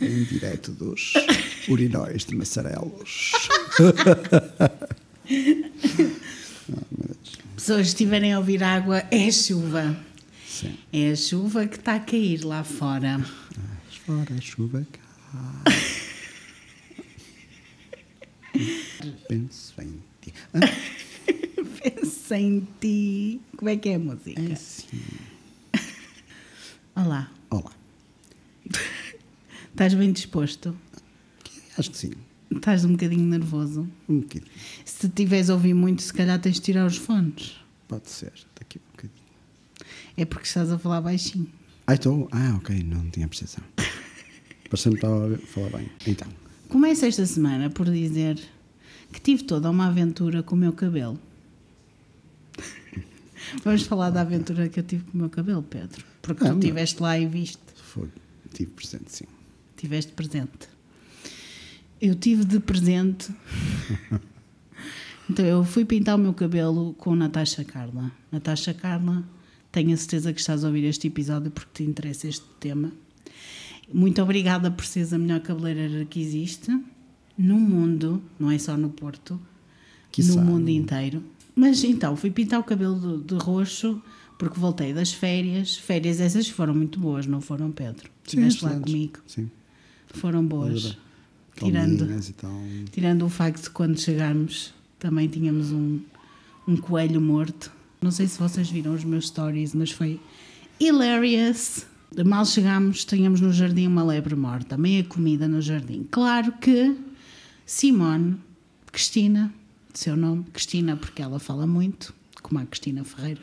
em direto dos urinóis de Massarelos. Pessoas que estiverem a ouvir água, é chuva. Sim. É a chuva que está a cair lá fora. Fora a chuva cá. Penso em ti. Ah, Pensa em ti. Como é que é a música? é assim. Olá. Estás bem disposto? Acho que sim. Estás um bocadinho nervoso? Um bocadinho. Se tiveres a ouvir muito, se calhar tens de tirar os fones. Pode ser. Daqui a um bocadinho. É porque estás a falar baixinho. Ah, estou. Ah, ok. Não tinha percepção. Parecendo que estava a falar bem. Então. Começo esta semana por dizer que tive toda uma aventura com o meu cabelo. Vamos falar da aventura que eu tive com o meu cabelo, Pedro. Porque Ah, tu estiveste lá e viste. Foi. Tive presente, sim. Tiveste presente. Eu tive de presente. então eu fui pintar o meu cabelo com Natasha Carla. Natasha Carla, tenho a certeza que estás a ouvir este episódio porque te interessa este tema. Muito obrigada por seres a melhor cabeleireira que existe no mundo, não é só no Porto, no mundo inteiro. Mas então, fui pintar o cabelo de, de roxo porque voltei das férias. Férias essas foram muito boas, não foram, Pedro? Estiveste lá comigo. Sim. Foram boas. Tirando, tirando o facto de quando chegarmos também tínhamos um, um coelho morto. Não sei se vocês viram os meus stories, mas foi hilarious. Mal chegámos, tínhamos no jardim uma lebre morta, meia comida no jardim. Claro que Simone, Cristina, seu nome, Cristina, porque ela fala muito, como a Cristina Ferreira.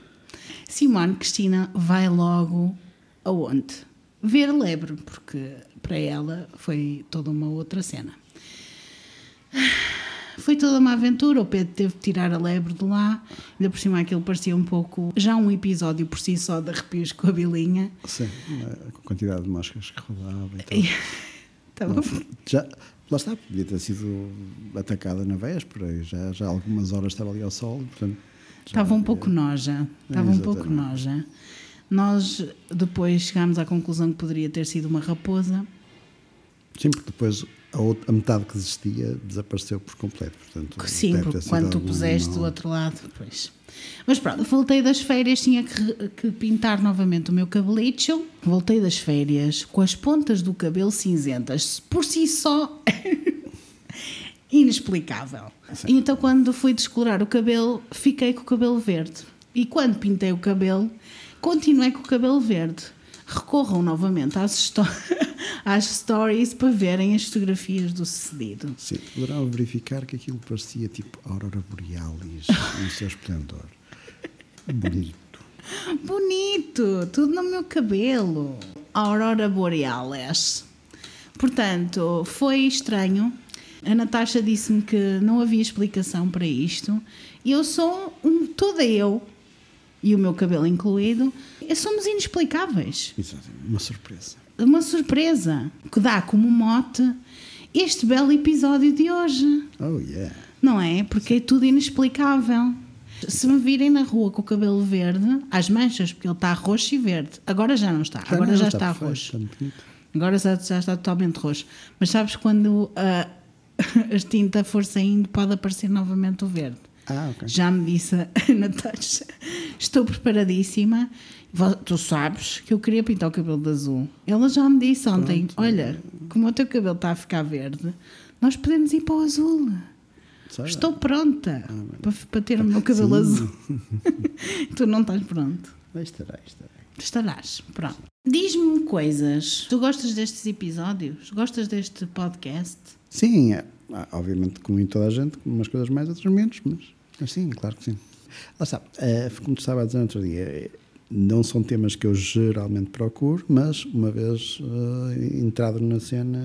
Simone, Cristina, vai logo aonde? Ver a lebre, porque para ela foi toda uma outra cena. Foi toda uma aventura, o Pedro teve de tirar a lebre de lá, ainda por cima aquilo parecia um pouco, já um episódio por si só de arrepios com a bilinha. Sim. A quantidade de moscas que rodava e tal. Estava Já, lá está, podia ter sido atacada na véspera e já, já algumas horas estava ali ao sol, portanto. Estava um pouco noja. Estava um pouco noja. Nós depois chegámos à conclusão que poderia ter sido uma raposa. Sim, porque depois a, outra, a metade que existia desapareceu por completo. Portanto, Sim, porque quando tu puseste do outro lado, pois. Mas pronto, voltei das férias, tinha que, que pintar novamente o meu cabelito. Voltei das férias com as pontas do cabelo cinzentas, por si só inexplicável. E então, quando fui descolorar o cabelo, fiquei com o cabelo verde. E quando pintei o cabelo, continuei com o cabelo verde. Recorram novamente às, histó- às stories para verem as fotografias do sucedido. Sim, poderão verificar que aquilo parecia tipo Aurora Borealis no seu esplendor. Bonito. Bonito, tudo no meu cabelo. Aurora Borealis. Portanto, foi estranho. A Natasha disse-me que não havia explicação para isto. E eu sou um, toda eu, e o meu cabelo incluído, somos inexplicáveis. Exato, uma surpresa. Uma surpresa que dá como mote este belo episódio de hoje. Oh, yeah. Não é? Porque é tudo inexplicável. Se me virem na rua com o cabelo verde, às manchas, porque ele está roxo e verde. Agora já não está. Agora não, já está, roxo. Está bonito. Agora já, já está totalmente roxo. Mas sabes quando a, a tinta for saindo, pode aparecer novamente o verde. Ah, ok. Já me disse a Natasha. Estou preparadíssima. Tu sabes que eu queria pintar o cabelo de azul. Ela já me disse ontem: Olha, como o teu cabelo está a ficar verde, nós podemos ir para o azul. Sei lá. Estou pronta para, para ter o meu cabelo Ah, Sim. azul. tu não estás pronto. Mas estará, estará. Estarás, pronto. Diz-me coisas. Tu gostas destes episódios? Gostas deste podcast? Sim, é, ah, obviamente, como em toda a gente, umas coisas mais, outras menos, mas sim, claro que sim. Lá está, eh, como te estava a dizer no outro dia, eh, não são temas que eu geralmente procuro, mas uma vez eh, entrado na cena,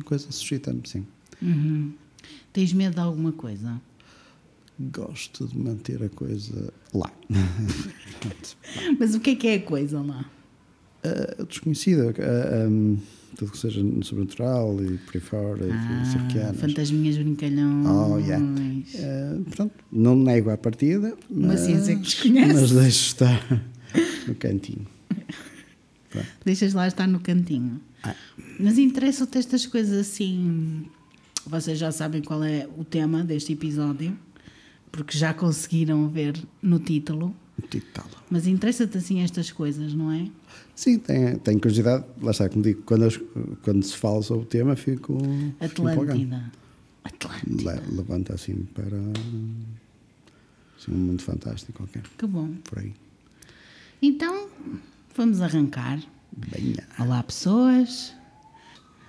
a coisa suscita-me, sim. Uhum. Tens medo de alguma coisa? Gosto de manter a coisa lá. Mas o que é que é a coisa lá? Eh, desconhecida, eh, um, tudo que seja sobrenatural e por aí fora, e Ah, cirquianas. fantasminhas brincalhões. Oh, yeah. Eh, pronto, não nego à partida, Uma mas, ciência que mas deixo estar no cantinho. Pronto. Deixas lá estar no cantinho. Ah. Mas interessam-te estas coisas assim. Vocês já sabem qual é o tema deste episódio, porque já conseguiram ver no título. Mas interessa-te assim estas coisas, não é? Sim, tenho, tenho curiosidade. Lá está, como digo, quando, quando se fala sobre o tema, fico. fico empolgado. Atlântida. Atlântida. Le- Levanta assim para. Assim, um mundo fantástico qualquer. Que bom. Por aí. Então, vamos arrancar. Venha. Olá, pessoas.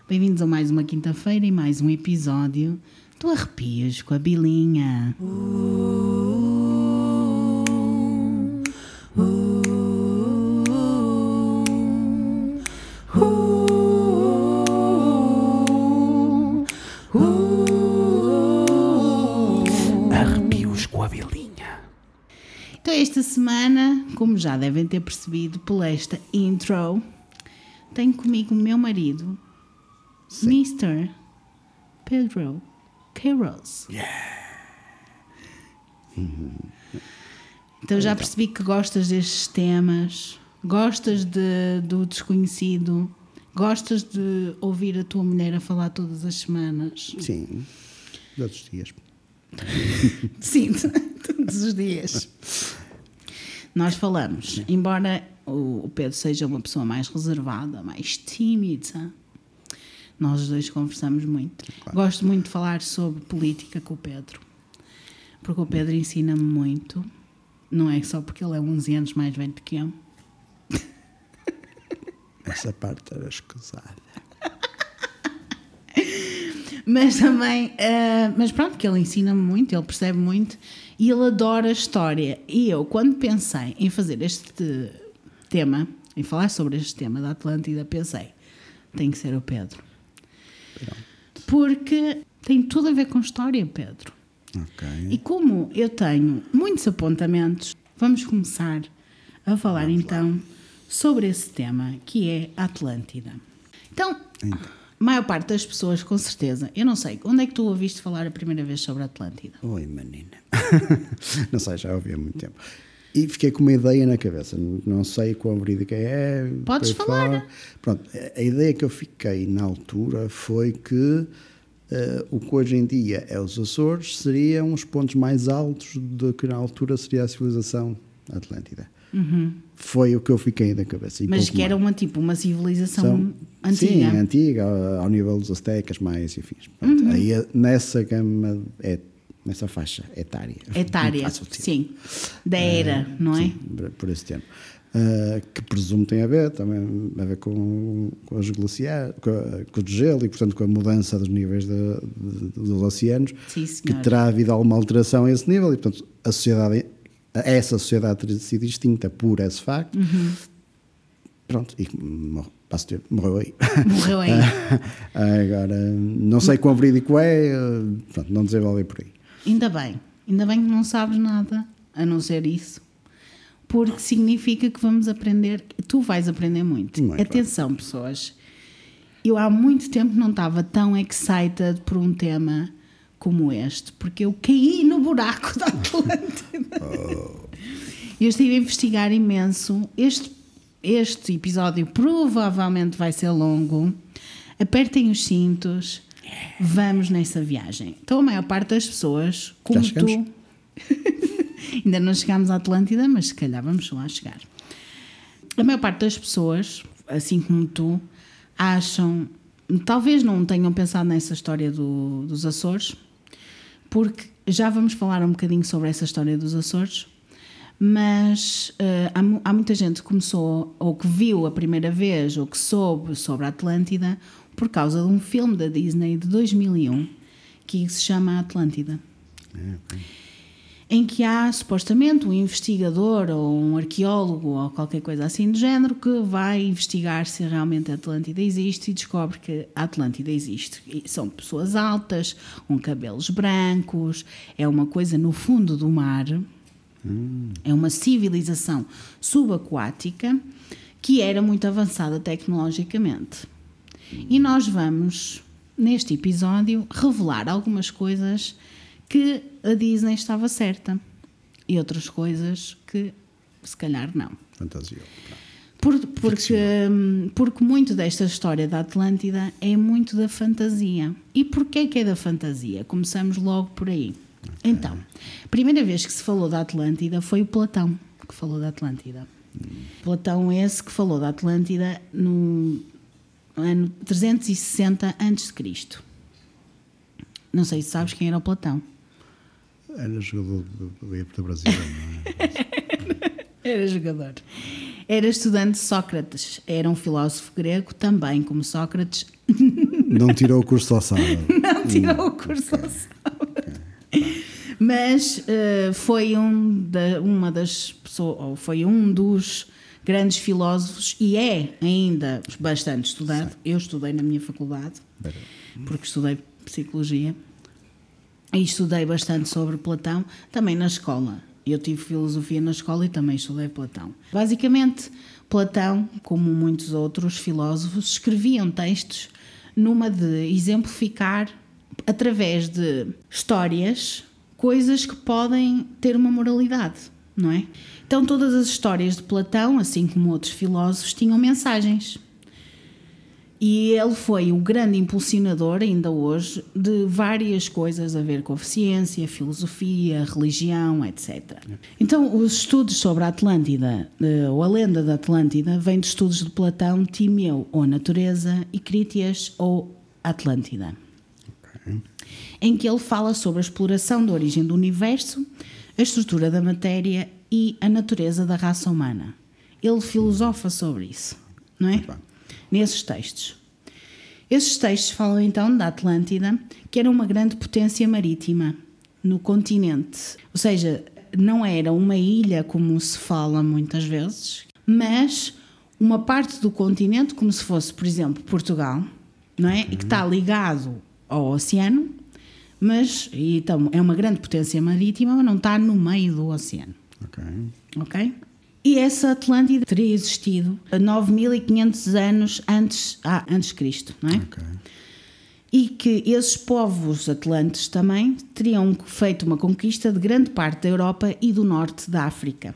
Bem-vindos a mais uma quinta-feira e mais um episódio do Arrepios com a Bilinha. Arrepios esta semana, como já devem ter percebido por esta intro, tenho comigo o meu marido, Mr. Pedro Queiroz. Então já percebi que gostas destes temas, gostas de, do desconhecido, gostas de ouvir a tua mulher a falar todas as semanas. Sim. Todos os dias. Sim, todos os dias. Nós falamos, embora o Pedro seja uma pessoa mais reservada, mais tímida, nós dois conversamos muito. Gosto muito de falar sobre política com o Pedro, porque o Pedro ensina-me muito. Não é só porque ele é 11 anos mais velho do que eu. Essa parte era escusada. Mas também, eh, mas pronto, que ele ensina-me muito, ele percebe muito e ele adora história. E eu, quando pensei em fazer este tema, em falar sobre este tema da Atlântida, pensei, tem que ser o Pedro. Porque tem tudo a ver com história, Pedro. Ok. E como eu tenho muitos apontamentos, vamos começar a falar então sobre esse tema que é a Atlântida. Então, a maior parte das pessoas, com certeza, eu não sei, onde é que tu ouviste falar a primeira vez sobre a Atlântida? Oi, menina. não sei, já ouvi há muito tempo. E fiquei com uma ideia na cabeça. Não sei quão verídica é. Podes falar. fora. Pronto, a ideia que eu fiquei na altura foi que eh, o que hoje em dia é os Açores seriam os pontos mais altos do que na altura seria a civilização Atlântida. Foi o que eu fiquei na cabeça. Mas que era uma tipo uma civilização São- antiga. Sim, antiga, ao, ao nível dos aztecas, mais e fins. Uhum. Aí, nessa gama, é, nessa faixa etária. Etária, sim. Da era, não é? Sim, por- esse termo. Ah, que presumo tem a ver também a ver com, com os glaciares, com, com o gelo e, portanto, com a mudança dos níveis de- de- dos oceanos, Sim, que terá havido alguma alteração a esse nível e, portanto, a sociedade, essa sociedade teria sido distinta por esse facto. Uhum. Pronto, e morreu, passo ter- morreu aí. Morreu aí. Agora, não sei quão verídico é, pronto, não desenvolver por aí. Ainda bem, ainda bem que não sabes nada a não ser isso. Porque significa que vamos aprender, tu vais aprender muito. Muito Atenção, pessoas. Eu há muito tempo não estava tão excited por um tema como este, porque eu caí no buraco da Atlântida. Eu estive a investigar imenso. Este, este episódio provavelmente vai ser longo. Apertem os cintos. Vamos nessa viagem. Então, a maior parte das pessoas, como tu. Ainda não chegámos à Atlântida, mas se calhar vamos lá chegar. A maior parte das pessoas, assim como tu, acham. Talvez não tenham pensado nessa história do- dos Açores, porque já vamos falar um bocadinho sobre essa história dos Açores, mas eh, há, há muita gente que começou, ou que viu a primeira vez, ou que soube sobre a Atlântida, por causa de um filme da Disney de 2001 que se chama Atlântida. Em que há supostamente um investigador ou um arqueólogo ou qualquer coisa assim do género que vai investigar se realmente a Atlântida existe e descobre que a Atlântida existe. E são pessoas altas, com cabelos brancos, é uma coisa no fundo do mar, é uma civilização subaquática que era muito avançada tecnologicamente. E nós vamos, neste episódio, revelar algumas coisas que a Disney estava certa e outras coisas que se calhar não. Fantasia. Por- porque, hum, porque muito desta história da Atlântida é muito da fantasia. E porquê que é da fantasia? Começamos logo por aí. Então, a primeira vez que se falou da Atlântida foi o Platão que falou da Atlântida. Platão é esse que falou da Atlântida no ano 360 a.C. Não sei se sabes quem era o Platão. Era jogador do- do Brasil, não é? Era jogador. Era estudante de Sócrates. Era um filósofo grego, também como Sócrates. Não tirou o curso ao sábado. Não tirou o curso ao sábado. Mas eh, foi um da- uma das pessoas, ou foi um dos grandes filósofos e é ainda bastante estudado. Eu estudei na minha faculdade, porque estudei psicologia e estudei bastante sobre Platão, também na escola. Eu tive filosofia na escola e também estudei Platão. Basicamente, Platão, como muitos outros filósofos, escreviam textos numa de exemplificar através de histórias coisas que podem ter uma moralidade, não é? Então todas as histórias de Platão, assim como outros filósofos, tinham mensagens. E ele foi o grande impulsionador, ainda hoje, de várias coisas a ver com a ciência, filosofia, religião, etc. Então, os estudos sobre a Atlântida, eh, ou a lenda da Atlântida, vêm de estudos de Platão, Timeu, ou natureza, e Crítias, ou Atlântida em que ele fala sobre a exploração da origem do universo, a estrutura da matéria e a natureza da raça humana. Ele filosofa sobre isso, não é? Muito bem. Nesses textos. Esses textos falam então da Atlântida, que era uma grande potência marítima no continente. Ou seja, não era uma ilha como se fala muitas vezes, mas uma parte do continente, como se fosse, por exemplo, Portugal, não é? E que está ligado ao oceano, mas então, é uma grande potência marítima, mas não está no meio do oceano. Ok. Ok? E essa Atlântida teria existido a 9500 anos antes, ah, antes de Cristo, não é? Ok. E que esses povos atlantes também teriam feito uma conquista de grande parte da Europa e do norte da África.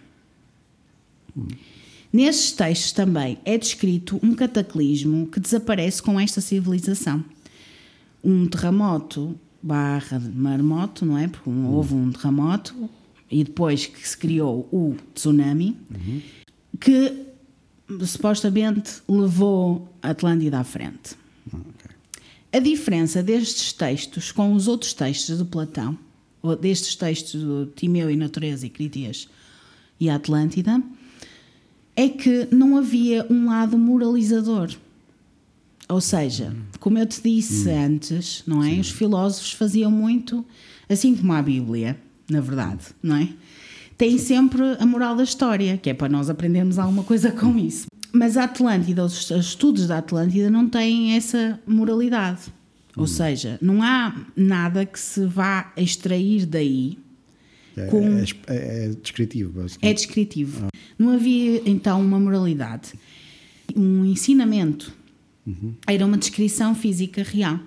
Nesses textos também é descrito um cataclismo que desaparece com esta civilização. Um terremoto barra marmoto, não é? Porque houve um terremoto e depois que se criou o tsunami, que supostamente levou a Atlântida à frente. Ok. A diferença destes textos com os outros textos de Platão, ou destes textos do Timeu e Natureza e Critias e a Atlântida, é que não havia um lado moralizador. Ou seja, como eu te disse antes, não é? Os filósofos faziam muito, assim como a Bíblia, na verdade, não é? Tem sempre a moral da história, que é para nós aprendermos alguma coisa com isso. Mas a Atlântida, os os estudos da Atlântida não têm essa moralidade. Ou seja, não há nada que se vá extrair daí É, Com- é, é- é descritivo, é basicamente. descritivo. Não havia então uma moralidade, um ensinamento. Era uma descrição física real.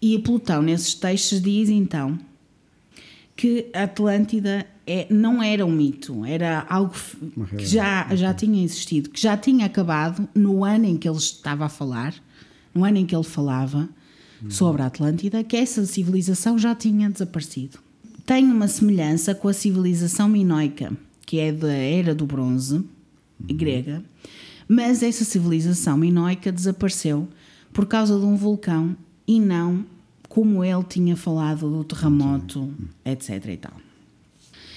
E Plutão, nesses textos, diz então que a Atlântida é, não era um mito, era algo que já, já tinha existido, que já tinha acabado no ano em que ele estava a falar, no ano em que ele falava sobre a Atlântida, que essa civilização já tinha desaparecido. Tem uma semelhança com a civilização minoica, que é da Era do Bronze, grega, mas essa civilização minoica desapareceu por causa de um vulcão e não como ele tinha falado do terremoto, etc. e tal.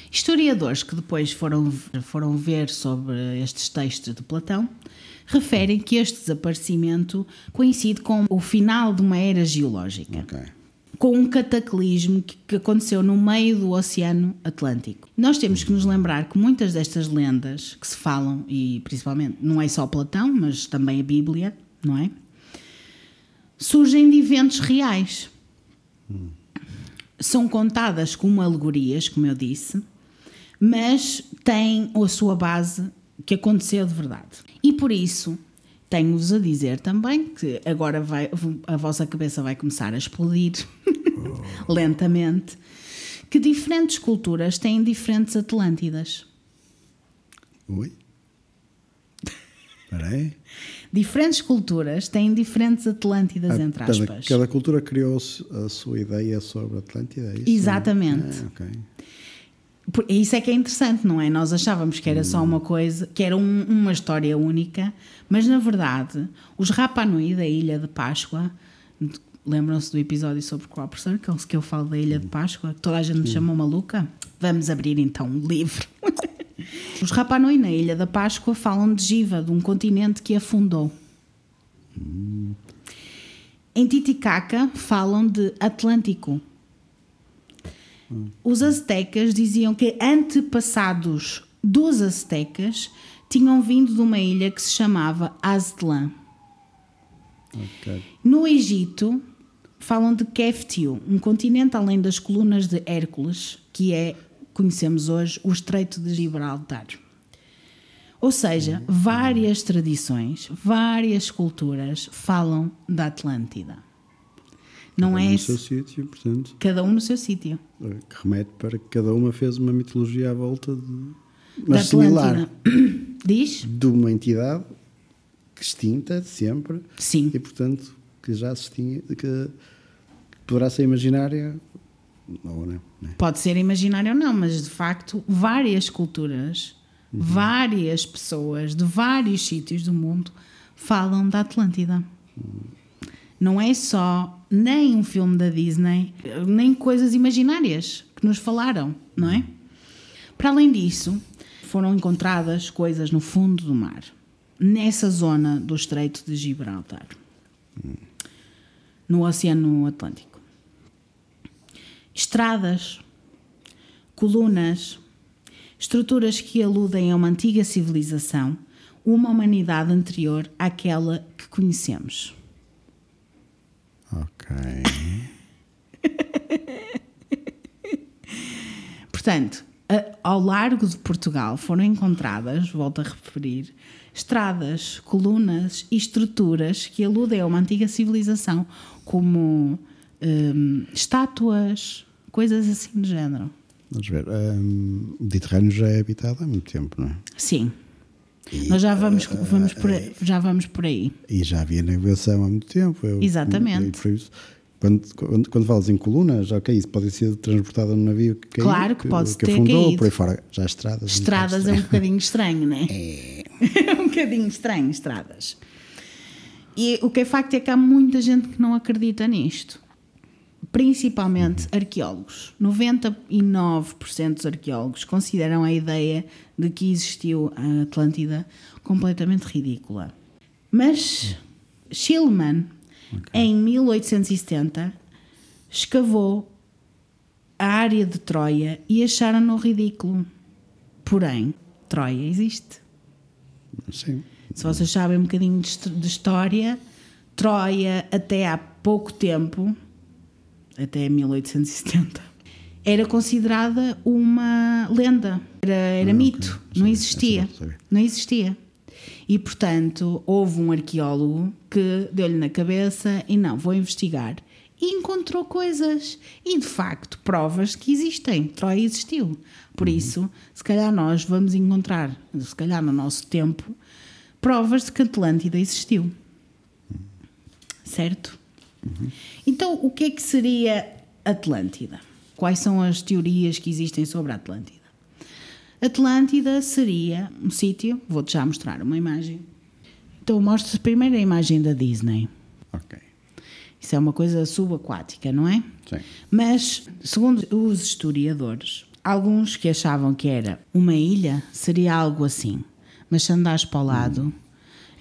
Historiadores que depois foram, foram ver sobre estes textos de Platão referem que este desaparecimento coincide com o final de uma era geológica Ok. com um cataclismo que, que aconteceu no meio do Oceano Atlântico. Nós temos que nos lembrar que muitas destas lendas que se falam, e principalmente não é só Platão, mas também a Bíblia, não é? Surgem de eventos reais. São contadas como alegorias, como eu disse, mas têm a sua base que aconteceu de verdade. E por isso tenho-vos a dizer também que agora vai, a vossa cabeça vai começar a explodir lentamente, que diferentes culturas têm diferentes Atlântidas. Oi? Espera aí. Diferentes culturas têm diferentes Atlântidas, Ah, entre aspas. Cada cultura criou a sua ideia sobre a Atlântida, é isso? Exatamente. Ah, ok. Por- Isso é que é interessante, não é? Nós achávamos que era só uma coisa, que era um- uma história única, mas na verdade, os Rapa Nui da Ilha de Páscoa, lembram-se do episódio sobre Crop Circles, que eu falo da Ilha de Páscoa, que toda a gente me chamou maluca? Vamos abrir então um livro. os Rapa Nui na Ilha da Páscoa falam de Giva, de um continente que afundou. Em Titicaca falam de Atlântico, os aztecas diziam que antepassados dos aztecas tinham vindo de uma ilha que se chamava Aztlán. Ok. No Egito, falam de Keftiu, um continente além das colunas de Hércules, que é, conhecemos hoje, o Estreito de Gibraltar. Ou seja, várias tradições, várias culturas falam da Atlântida. Não Cada um é no seu sítio, portanto, cada um no seu sítio. eh, que remete para que cada uma fez uma mitologia à volta de. Da Mas similar. Diz? De uma entidade extinta, sempre, Sim. e portanto que já se tinha. que, que poderá ser imaginária ou não. Né? Pode ser imaginário ou não, mas de facto, várias culturas, várias pessoas de vários sítios do mundo falam da Atlântida. Não é só nem um filme da Disney, nem coisas imaginárias que nos falaram, não é? Para além disso, foram encontradas coisas no fundo do mar, nessa zona do Estreito de Gibraltar, no Oceano Atlântico. Estradas, colunas, estruturas que aludem a uma antiga civilização, uma humanidade anterior àquela que conhecemos. Ok. Portanto, ao largo de Portugal foram encontradas, volto a referir, estradas, colunas e estruturas que aludem a uma antiga civilização, como hum, estátuas, coisas assim do género. Vamos ver. hum, o Mediterrâneo já é habitado há muito tempo, não é? Sim. Nós já vamos, vamos por, aí- já vamos por aí. E já havia navegação há muito tempo. Eu- Exatamente. eu- isso, Quando, quando, quando falas em colunas, ok, isso pode ser transportado num navio que caiu, Claro que pode que ter afundou, caído. por aí fora. Já estradas. Estradas é um bocadinho estranho, não é? É um bocadinho estranho, estradas. E o que é facto é que há muita gente que não acredita nisto. Principalmente arqueólogos. 99% dos arqueólogos consideram a ideia de que existiu a Atlântida completamente ridícula. Mas Schillmann, em 1870, escavou a área de Troia e acharam-no ridículo. Porém, Troia existe. Sim. Se vocês sabem um bocadinho de história, Troia, até há pouco tempo, até 1870, era considerada uma lenda, era, era mito, não existia. não. Não existia. E, portanto, houve um arqueólogo que deu-lhe na cabeça e não, vou investigar. E encontrou coisas. E, de facto, provas que existem. Troia existiu. Por isso, se calhar nós vamos encontrar, se calhar no nosso tempo, provas de que Atlântida existiu. Certo? Então, o que é que seria Atlântida? Quais são as teorias que existem sobre a Atlântida? Atlântida seria um sítio, vou-te já mostrar uma imagem. Então, mostro primeiro a imagem da Disney. Ok. Isso é uma coisa subaquática, não é? Sim. Mas, segundo os historiadores, alguns que achavam que era uma ilha seria algo assim, mas se andares para o lado,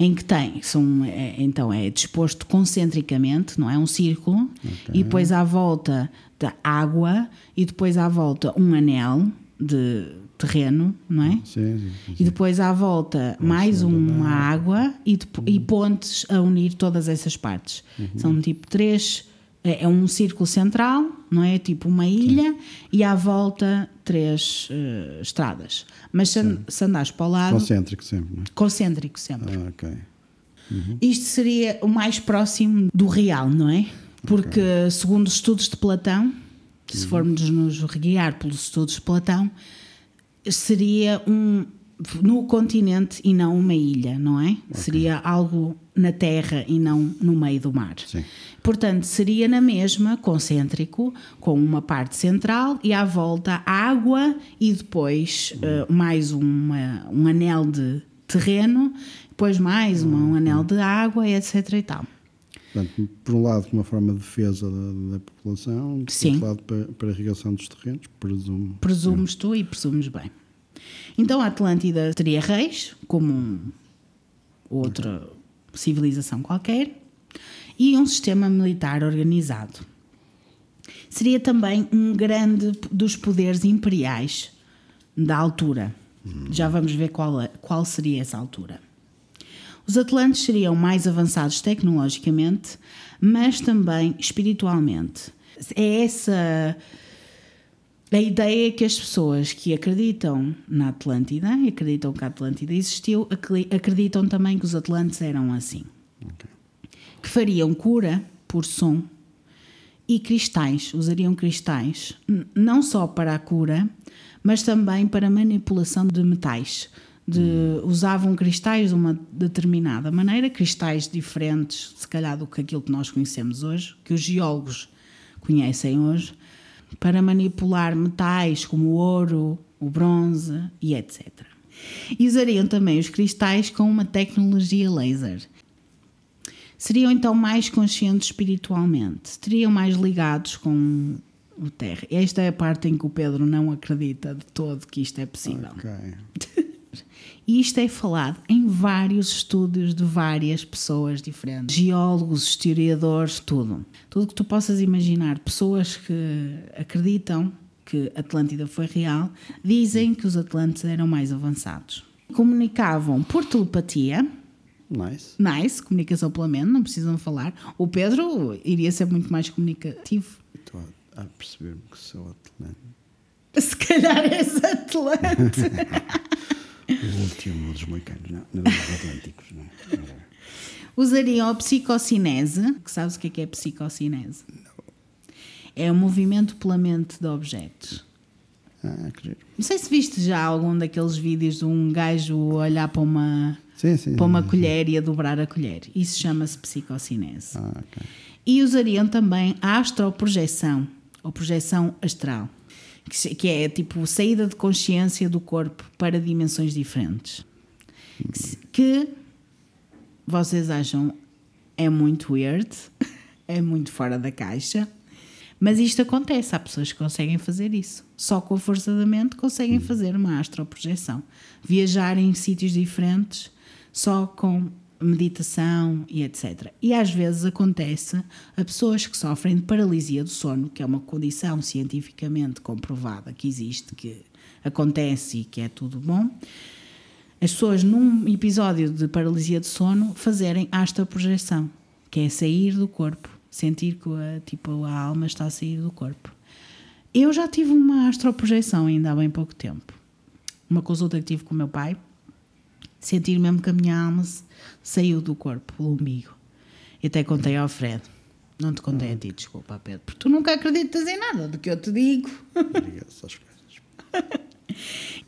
em que tem, são, é, então é disposto concentricamente, não é? Um círculo, e depois à volta da água, e depois à volta um anel de terreno, não é? Sim, sim, sim. E depois à volta mais uma água e, depo- e pontes a unir todas essas partes. São tipo três. É é um círculo central, não é? Tipo uma ilha e à volta três eh, estradas. Mas se, an- se andares para o lado, Concêntrico sempre, não concêntrico sempre. é? Ah, ok. Isto seria o mais próximo do real, não é? Porque, segundo os estudos de Platão, se formos nos guiar pelos estudos de Platão, seria um, no continente e não uma ilha, não é? Seria algo na terra e não no meio do mar. Sim. Portanto, seria na mesma, concêntrico, com uma parte central e à volta água e depois uh, mais uma, um anel de terreno, depois mais uma, um anel de água, etc. e tal. Portanto, por um lado, uma forma de defesa da, da população, por Sim. outro lado, para, para a irrigação dos terrenos, presumo. Presumes tu e presumes bem. Então a Atlântida teria reis, como um- outra civilização qualquer, e um sistema militar organizado. Seria também um grande dos poderes imperiais da altura. Já vamos ver qual, é- qual seria essa altura. Os Atlantes seriam mais avançados tecnologicamente, mas também espiritualmente. É essa a ideia que as pessoas que acreditam na Atlântida acreditam que a Atlântida existiu, acre- acreditam também que os Atlantes eram assim. Que fariam cura por som e cristais, usariam cristais, não só para a cura, mas também para manipulação de metais. De, Usavam cristais de uma determinada maneira, cristais diferentes, se calhar, do que aquilo que nós conhecemos hoje, que os geólogos conhecem hoje, para manipular metais como o ouro, o bronze e etc. E usariam também os cristais com uma tecnologia laser. Seriam então mais conscientes espiritualmente, estariam mais ligados com o terra. Esta é a parte em que o Pedro não acredita de todo que isto é possível. Ok. E isto é falado em vários estudos de várias pessoas diferentes. Geólogos, historiadores, tudo. Tudo que tu possas imaginar. Pessoas que acreditam que Atlântida foi real, dizem que os Atlantes eram mais avançados. Comunicavam por telepatia, Nice. nice, comunicação pela mente, não precisam falar. O Pedro iria ser muito mais comunicativo. Estou a, a perceber-me que sou atleta. Se calhar és Atlante. O último dos moicanos, não, não dos atlânticos, não. é? Usariam a psicocinese, que sabes o que é que é psicocinese? É o movimento pela mente de objetos. Ah, giro. Não sei se viste já algum daqueles vídeos de um gajo olhar para uma, Sim, sim. para uma sim. colher e a dobrar a colher. Isso chama-se psicocinese. Ah, ok. E usariam também a astroprojeção, ou projeção astral, que que é tipo saída de consciência do corpo para dimensões diferentes. Que se- Que vocês acham é muito weird, é muito fora da caixa, mas isto acontece. Há pessoas que conseguem fazer isso. Só com a força da mente conseguem fazer uma astroprojeção. Viajar em sítios diferentes só com meditação e etc. E às vezes acontece a pessoas que sofrem de paralisia do sono, que é uma condição cientificamente comprovada que existe, que acontece e que é tudo bom. As pessoas num episódio de paralisia de sono fazerem astroprojeção, que é sair do corpo, sentir que a, tipo, a alma está a sair do corpo. Eu já tive uma astroprojeção ainda há bem pouco tempo. Uma consulta que tive com o meu pai, sentir mesmo que a minha alma saiu do corpo, pelo umbigo. E até contei ao Fred. Não te contei a ti, desculpa, Pedro, porque tu nunca acreditas em nada do que eu te digo. Diga essas coisas.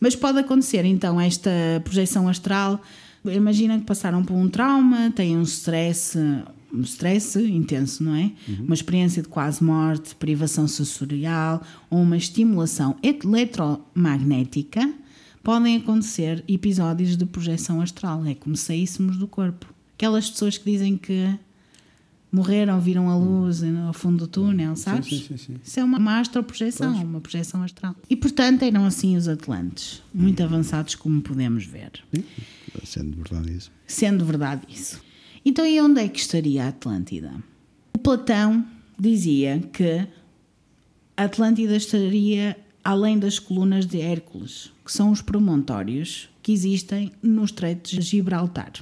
Mas pode acontecer então esta projeção astral. Imagina que passaram por um trauma, têm um stress, um stress intenso, não é? Uma experiência de quase morte, privação sensorial ou uma estimulação eletromagnética. Podem acontecer episódios de projeção astral. É como se saíssemos do corpo. Aquelas pessoas que dizem que morreram, viram a luz ao fundo do túnel, sabes? sim, sim, sim. Isso é uma, uma astroprojeção, uma projeção astral. E portanto eram assim os Atlantes, muito avançados como podemos ver. Sim, sendo verdade isso. Sendo verdade isso. Então e onde é que estaria a Atlântida? O Platão dizia que a Atlântida estaria além das colunas de Hércules, que são os promontórios que existem no Estreito de Gibraltar.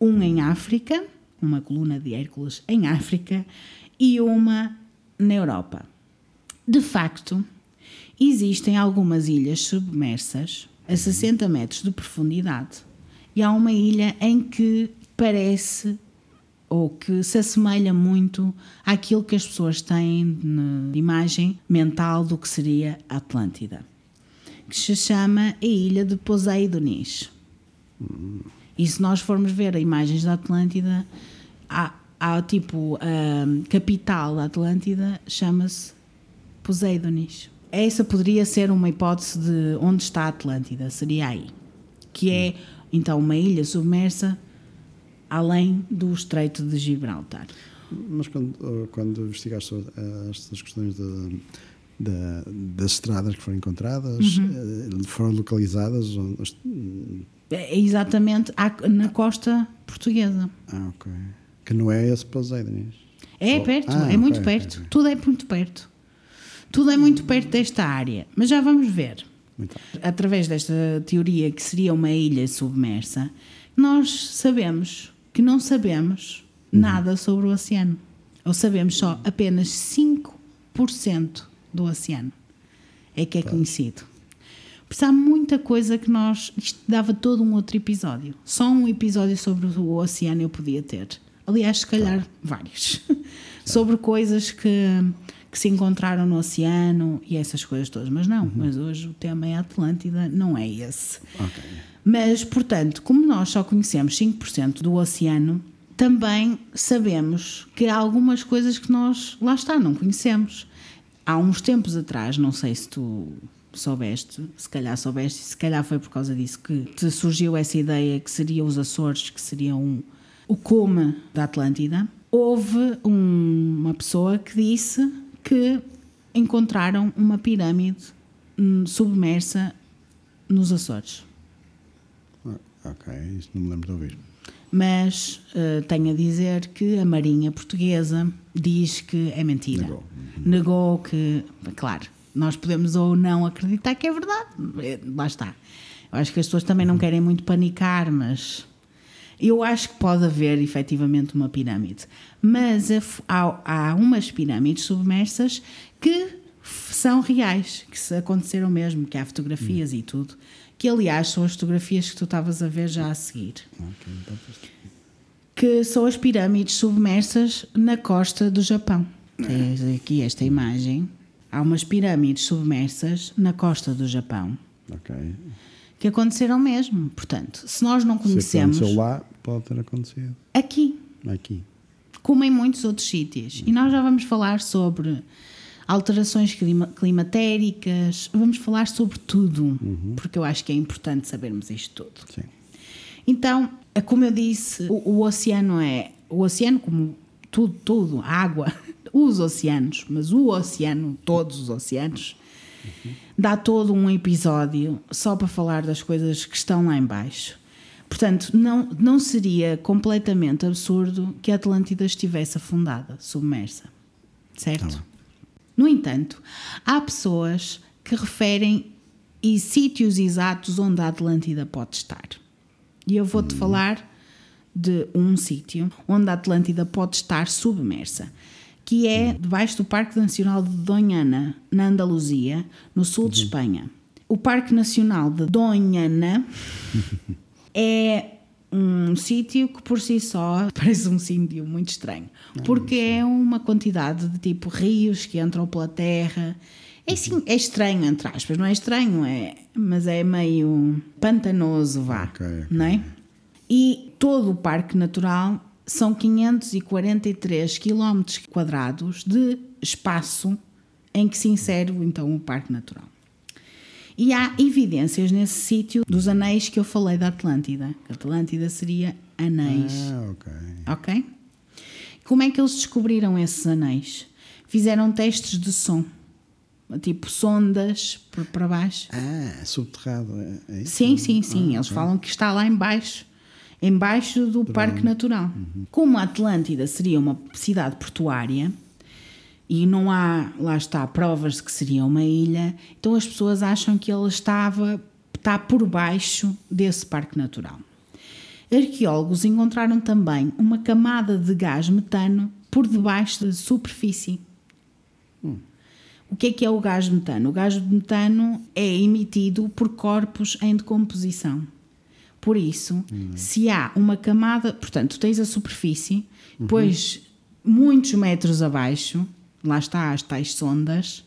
Um em África, uma coluna de Hércules em África, e uma na Europa. De facto, existem algumas ilhas submersas a 60 metros de profundidade. E há uma ilha em que parece ou que se assemelha muito àquilo que as pessoas têm de imagem mental do que seria a Atlântida. Que se chama a ilha de Poseidonis. E se nós formos ver imagens da Atlântida, há, há tipo a capital da Atlântida chama-se Poseidonis. Essa poderia ser uma hipótese de onde está a Atlântida, seria aí. Que é então uma ilha submersa além do Estreito de Gibraltar. Mas quando, quando investigaste uh, estas questões de, de- das estradas que foram encontradas, Uhum. uh, foram localizadas? onde- É exatamente na costa portuguesa. Ah, ok. Que não é esse Poseidon. É Oh, perto, ah, é muito ok, perto. ok. Tudo é muito perto. Tudo é muito perto desta área. Mas já vamos ver. Através desta teoria que seria uma ilha submersa, nós sabemos que não sabemos nada sobre o oceano. Ou sabemos só apenas 5% do oceano é que é conhecido. Por isso há muita coisa que nós. Isto dava todo um outro episódio. Só um episódio sobre o oceano eu podia ter. Aliás, se calhar vários. sobre coisas que, que se encontraram no oceano e essas coisas todas. Mas não, mas hoje o tema é Atlântida, não é esse. Ok. Mas, portanto, como nós só conhecemos 5% do oceano, também sabemos que há algumas coisas que nós, lá está, não conhecemos. Há uns tempos atrás, não sei se tu soubeste, se calhar soubeste, se calhar foi por causa disso que te surgiu essa ideia que seriam os Açores, que seriam um, o cume da Atlântida. Houve um- uma pessoa que disse que encontraram uma pirâmide hum, submersa nos Açores. Ah, Ok, isso não me lembro de ouvir. Mas eh, tenho a dizer que a Marinha Portuguesa diz que é mentira. Negou. Negou que, claro, nós podemos ou não acreditar que é verdade. Eh, Lá está. Eu acho que as pessoas também não querem muito panicar, mas eu acho que pode haver efetivamente uma pirâmide. Mas há, há umas pirâmides submersas que são reais, que se aconteceram mesmo, que há fotografias e tudo. Que aliás são as fotografias que tu estavas a ver já a seguir Ok, então, que são as pirâmides submersas na costa do Japão. Tens aqui esta imagem. Há umas pirâmides submersas na costa do Japão ok. que aconteceram mesmo. Portanto, se nós não Se conhecemos aconteceu lá, pode ter acontecido. aqui, Aqui. como em muitos outros sítios, e nós já vamos falar sobre alterações clima- climatéricas, vamos falar sobre tudo, porque eu acho que é importante sabermos isto tudo. Sim. Então, é como eu disse, o, o oceano é. O oceano, como tudo, tudo, a água, os oceanos, mas o oceano, todos os oceanos, dá todo um episódio só para falar das coisas que estão lá embaixo. Portanto, não, não seria completamente absurdo que a Atlântida estivesse afundada, submersa. Certo? No entanto, há pessoas que referem e sítios exatos onde a Atlântida pode estar. E eu vou-te falar de um sítio onde a Atlântida pode estar submersa, que é debaixo do Parque Nacional de Donhana, na Andaluzia, no sul de Espanha. O Parque Nacional de Donhana é um sítio que por si só parece um sítio muito estranho, porque é uma quantidade de tipo rios que entram pela terra. É, assim, é estranho, entre aspas, não é estranho, é, mas é meio pantanoso, vá, Ok, ok. não é? E todo o parque natural são 543 km quadrados de espaço em que se insere então o parque natural. E há evidências nesse sítio dos anéis que eu falei da Atlântida. A Atlântida seria anéis. Ah, ok. Ok? Como é que eles descobriram esses anéis? Fizeram testes de som, tipo sondas para baixo. Ah, subterrado. É, é isso? Sim, sim, sim. Eles falam que está lá embaixo, embaixo do Parque Natural. Como a Atlântida seria uma cidade portuária e não há, lá está, provas de que seria uma ilha, então as pessoas acham que ele estava está por baixo desse Parque Natural. Arqueólogos encontraram também uma camada de gás metano por debaixo da superfície. O que é que é o gás metano? O gás metano é emitido por corpos em decomposição. Por isso, se há uma camada, portanto, tens a superfície, depois muitos metros abaixo, lá está as tais sondas,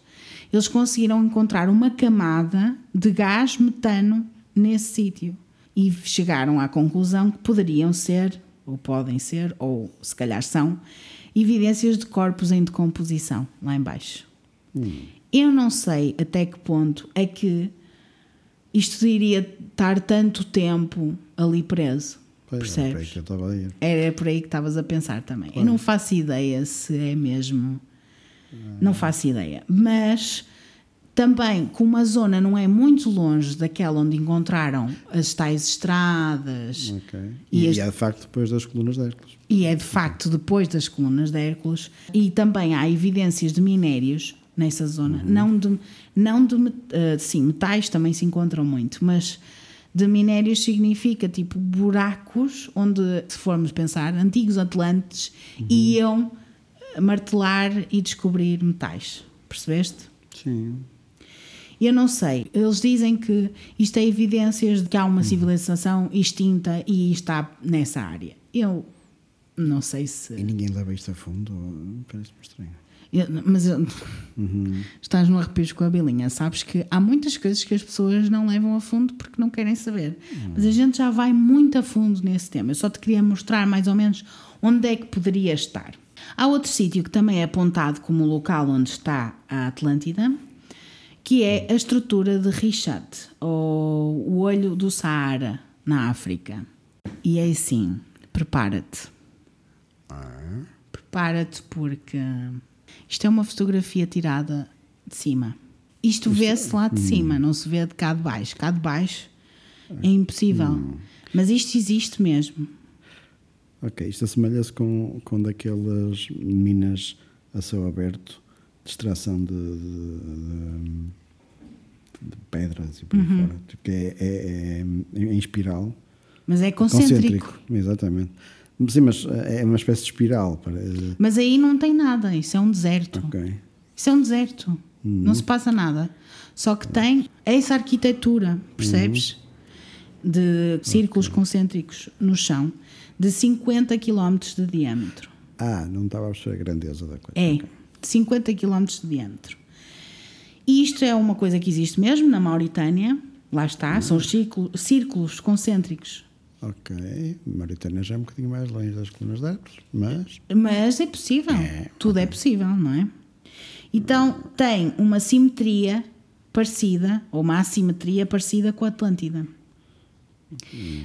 eles conseguiram encontrar uma camada de gás metano nesse sítio e chegaram à conclusão que poderiam ser, ou podem ser, ou se calhar são, evidências de corpos em decomposição lá embaixo. Eu não sei até que ponto é que isto iria estar tanto tempo ali preso. Pois, era por aí percebes? ir. Era por aí que estavas a pensar também. Eu não faço ideia se é mesmo. Não faço ideia. Mas também, como a zona não é muito longe daquela onde encontraram as tais estradas, Ok. E E, este- é de facto depois das colunas de Hércules. e é de facto depois das colunas de Hércules, e também há evidências de minérios nessa zona, não de, não de eh, sim, metais também se encontram muito, mas de minérios significa tipo buracos onde, se formos pensar, antigos atlantes iam martelar e descobrir metais. Percebeste? Sim. Eu não sei. Eles dizem que isto é evidências de que há uma civilização extinta e está nessa área. Eu não sei E se. ninguém leva isto a fundo? Parece-me estranho. Mas eu- estás no arrepios com a bilinha. Sabes que há muitas coisas que as pessoas não levam a fundo porque não querem saber. Mas a gente já vai muito a fundo nesse tema. Eu só te queria mostrar mais ou menos onde é que poderia estar. Há outro sítio que também é apontado como o local onde está a Atlântida, que é a estrutura de Richat, ou o olho do Saara, na África. E é assim, prepara-te. Prepara-te porque isto é uma fotografia tirada de cima. Isto vê-se lá de cima, não se vê de cá de baixo. Cá de baixo é impossível. Mas isto existe mesmo. Ok, isto assemelha-se com, com daquelas minas a céu aberto de extração de, de- de- de pedras e por aí Uhum. fora. Que é, é- é em espiral. Mas é concêntrico. Exatamente. Sim, mas é uma espécie de espiral. Mas aí não tem nada, isso é um deserto. Ok. Isso é um deserto. Não se passa nada. Só que tem essa arquitetura, percebes? De círculos concêntricos no chão, de 50 km de diâmetro. Ah, não estava a perceber a grandeza da coisa. É, de 50 km de diâmetro. E isto é uma coisa que existe mesmo na Mauritânia. Lá está, são os círculo- círculos concêntricos. Ok. Mauritânia já é um bocadinho mais longe das colunas de Hércules, mas. Mas é possível. Tudo é possível, não é? Então tem uma simetria parecida, ou uma assimetria parecida com a Atlântida.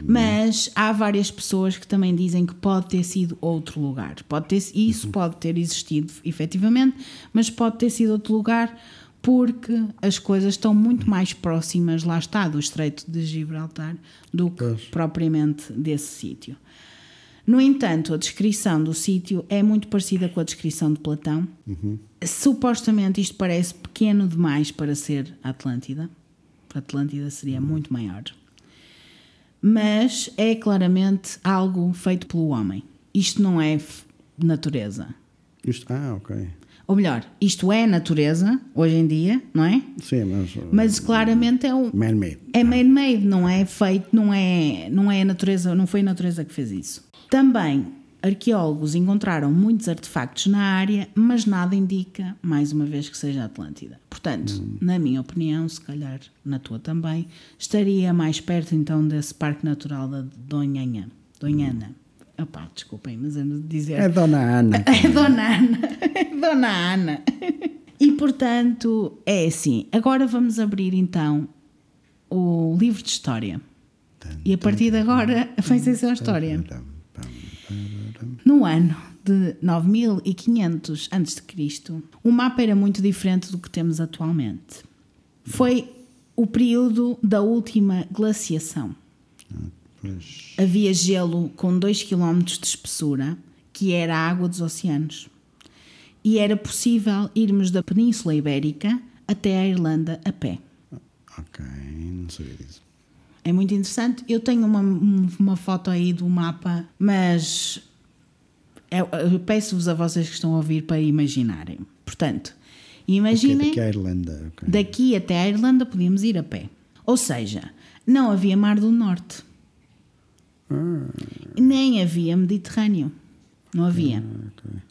Mas há várias pessoas que também dizem que pode ter sido outro lugar. Pode ter, isso pode ter existido efetivamente, mas pode ter sido outro lugar porque as coisas estão muito mais próximas, lá está, do Estreito de Gibraltar do que Pois. propriamente desse sítio. No entanto, a descrição do sítio é muito parecida com a descrição de Platão. Supostamente isto parece pequeno demais para ser Atlântida. A Atlântida seria muito maior. Mas é claramente algo feito pelo homem. Isto não é natureza. Isto, ah, ok. Ou melhor, isto é natureza, hoje em dia, não é? Sim, mas. Mas claramente é um, Man-made. é man-made, não é feito, não é, não é a natureza, não foi a natureza que fez isso. Também arqueólogos encontraram muitos artefactos na área, mas nada indica, mais uma vez, que seja a Atlântida. Portanto, na minha opinião, se calhar na tua também, estaria mais perto então desse Parque Natural da Donhanha. Donhana. Opá, desculpem, mas ando de dizer. É Dona Ana. É Dona Ana. É Dona Ana. E portanto, é assim. Agora vamos abrir então o livro de história. E a partir de agora vai ser só história. No ano de 9500 a.C., o mapa era muito diferente do que temos atualmente. Foi o período da última glaciação. Pois. Havia gelo com 2 km de espessura, que era a água dos oceanos. E era possível irmos da Península Ibérica até a Irlanda a pé. Ok, não sabia disso. É muito interessante. Eu tenho uma, uma foto aí do mapa, mas eu, eu peço-vos a vocês que estão a ouvir para imaginarem. Portanto, imaginem daqui à Irlanda. ok. daqui até a Irlanda podíamos ir a pé. Ou seja, não havia Mar do Norte, Ah, nem havia Mediterrâneo. Não havia.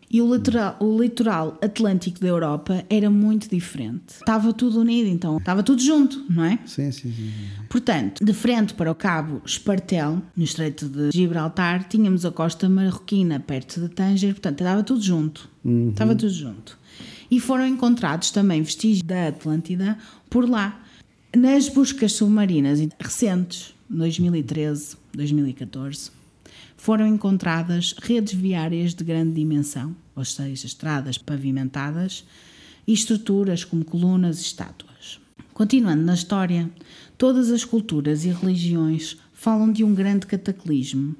E o litoral, o litoral atlântico da Europa era muito diferente. Estava tudo unido, então estava tudo junto, não é? Sim, sim, sim. Portanto, de frente para o cabo Espartel, no Estreito de Gibraltar, tínhamos a costa marroquina perto de Tanger, portanto, estava tudo junto. Estava tudo junto. E foram encontrados também vestígios da Atlântida por lá. Nas buscas submarinas recentes, 2013, 2014, foram encontradas redes viárias de grande dimensão, ou seja, estradas pavimentadas e estruturas como colunas e estátuas. Continuando na história, todas as culturas e religiões falam de um grande cataclismo.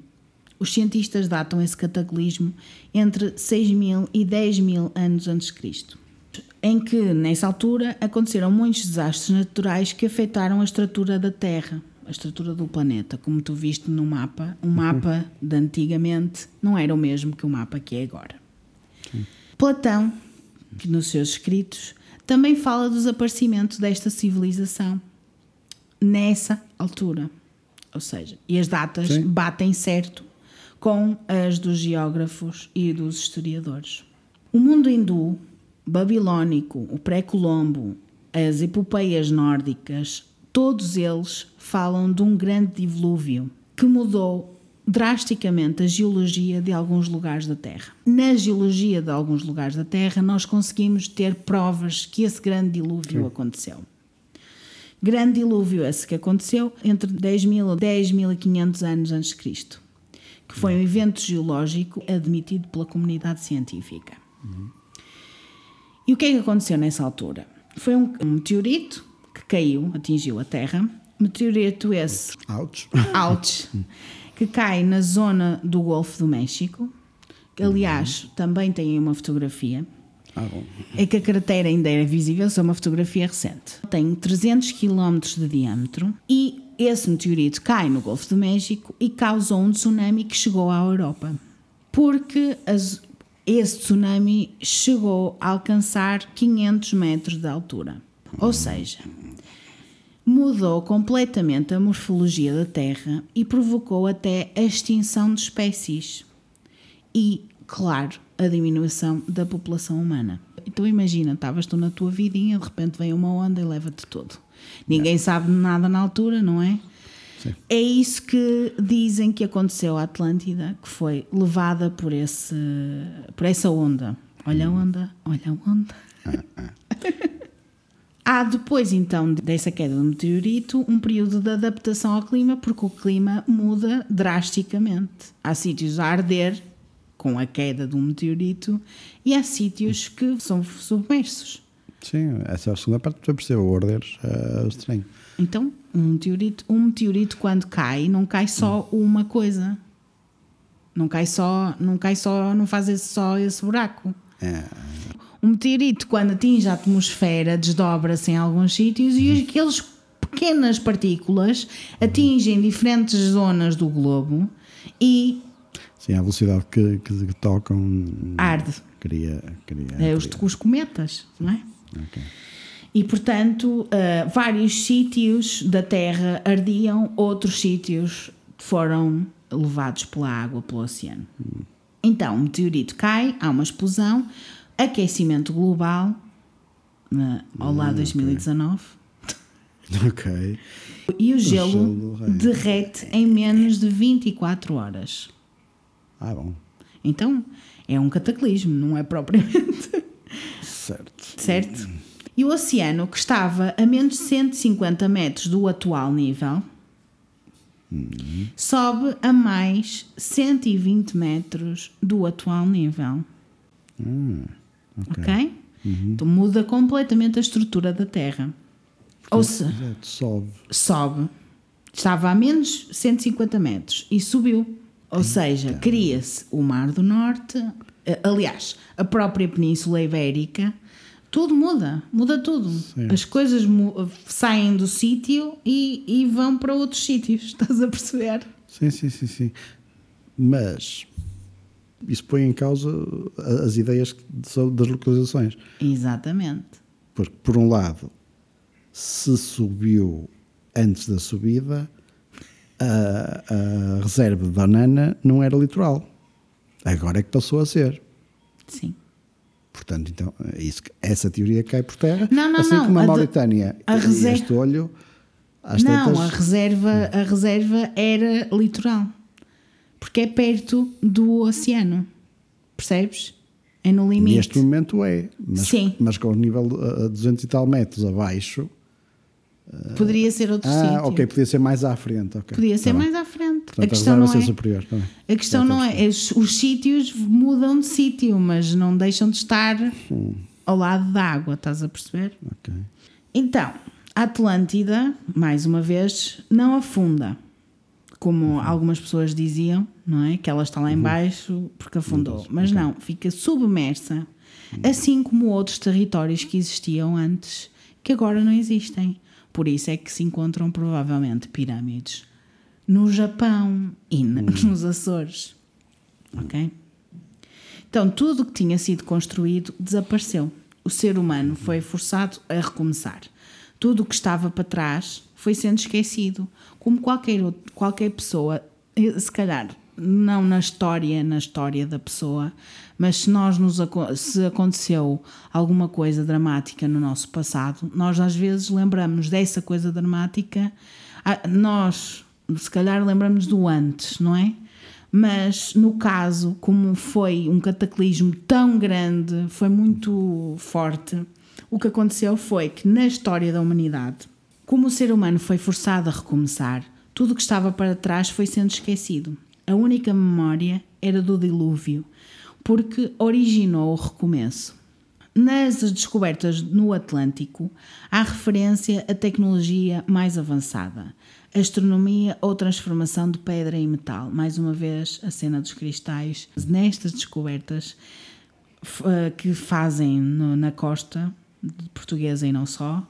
Os cientistas datam esse cataclismo entre 6 mil e 10 mil anos antes de Cristo, em que, nessa altura, aconteceram muitos desastres naturais que afetaram a estrutura da Terra, a estrutura do planeta, como tu viste no mapa, o mapa de antigamente não era o mesmo que o mapa que é agora. Platão, que nos seus escritos, também fala do desaparecimento desta civilização nessa altura. Ou seja, e as datas Sim. batem certo com as dos geógrafos e dos historiadores. O mundo hindu, babilónico, o pré-colombo, as epopeias nórdicas, todos eles falam de um grande dilúvio que mudou drasticamente a geologia de alguns lugares da Terra. Na geologia de alguns lugares da Terra, nós conseguimos ter provas que esse grande dilúvio aconteceu. Grande dilúvio esse que aconteceu entre 10.000 e 10.500 anos antes de Cristo, que foi um evento geológico admitido pela comunidade científica. E o que é que aconteceu nessa altura? Foi um meteorito caiu, atingiu a Terra. Meteorito esse Ouch. Ouch, que cai na zona do Golfo do México, que aliás também tem uma fotografia. Ah, bom. É que a cratera ainda era visível, só uma fotografia recente. Tem 300 km de diâmetro e esse meteorito cai no Golfo do México e causou um tsunami que chegou à Europa. Porque as- esse tsunami chegou a alcançar 500 metros de altura. Ou seja, mudou completamente a morfologia da Terra e provocou até a extinção de espécies e, claro, a diminuição da população humana. Então imagina, estavas tu na tua vidinha, de repente vem uma onda e leva-te tudo. Ninguém sabe nada na altura, não é? Sim. É isso que dizem que aconteceu à Atlântida, que foi levada por, esse, por essa onda. Olha a onda, olha a onda. Há depois então dessa queda do meteorito um período de adaptação ao clima, porque o clima muda drasticamente. Há sítios a arder com a queda do meteorito e há sítios que são submersos. Sim, essa é a segunda parte que eu percebo. O arder é estranho. Então, um meteorito, um meteorito quando cai, não cai só uma coisa. Não cai só, não cai só, não faz esse- só esse buraco. É, O meteorito, quando atinge a atmosfera, desdobra-se em alguns sítios e aquelas pequenas partículas atingem diferentes zonas do globo e sim, a velocidade que, que, que tocam. arde. Queria. queria, É os, queria. os cometas, não é? Ok. E, portanto, ah, vários sítios da Terra ardiam, outros sítios foram levados pela água, pelo oceano. Então, o meteorito cai, há uma explosão, aquecimento global, ao lado de 2019, Ok. e o gelo gelo derrete. em menos de 24 horas. Ah, bom. Então, é um cataclismo, não é propriamente. Certo. certo? E o oceano, que estava a menos de 150 metros do atual nível, sobe a mais 120 metros do atual nível. Ok? Então muda completamente a estrutura da Terra. Ou se Exato, sobe. sobe, estava a menos 150 metros e subiu. Ou seja, cria-se o Mar do Norte, eh, aliás, a própria Península Ibérica, tudo muda, muda tudo. As coisas saem do sítio e, e vão para outros sítios, estás a perceber? Sim, sim, sim, sim. Mas isso põe em causa as ideias das localizações. Exatamente. Porque, por um lado, se subiu antes da subida, a, a reserva de banana não era litoral. Agora é que passou a ser. Sim. Portanto, então, é isso, essa teoria cai por terra. Não, não, assim não, como a a Mauritânia a e reser- este olho, às não, tantas, a reserva, a reserva era litoral. Porque é perto do oceano. Percebes? É no limite. neste momento é. Mas, Sim. mas com o nível a 200 e tal metros abaixo. Poderia ser outro Ah, sítio. ok, podia ser mais à frente. ok. Podia Tá ser bem. mais à frente. Portanto, a questão não é. superior. tá bem. A questão não é, os, os sítios mudam de sítio, mas não deixam de estar Hum. ao lado da água, estás a perceber? Ok. Então, a Atlântida, mais uma vez, não afunda, como algumas pessoas diziam, não é? Que ela está lá embaixo porque afundou. Mas não, fica submersa, assim como outros territórios que existiam antes, que agora não existem. Por isso é que se encontram provavelmente pirâmides no Japão e nos Açores. Ok? Então, tudo o que tinha sido construído desapareceu. O ser humano foi forçado a recomeçar. Tudo o que estava para trás foi sendo esquecido. Como qualquer, outro- qualquer pessoa, eh, se calhar não na história, na história da pessoa, mas se nós nos se aconteceu alguma coisa dramática no nosso passado, nós às vezes lembramos dessa coisa dramática, nós se calhar lembramos do antes, não é? Mas no caso, como foi um cataclismo tão grande, foi muito forte, o que aconteceu foi que na história da humanidade, como o ser humano foi forçado a recomeçar, tudo o que estava para trás foi sendo esquecido. A única memória era do dilúvio, porque originou o recomeço. Nas descobertas no Atlântico, há referência a tecnologia mais avançada, astronomia ou transformação de pedra em metal. Mais uma vez, a cena dos cristais. Nestas descobertas eh, que fazem na costa portuguesa e não só,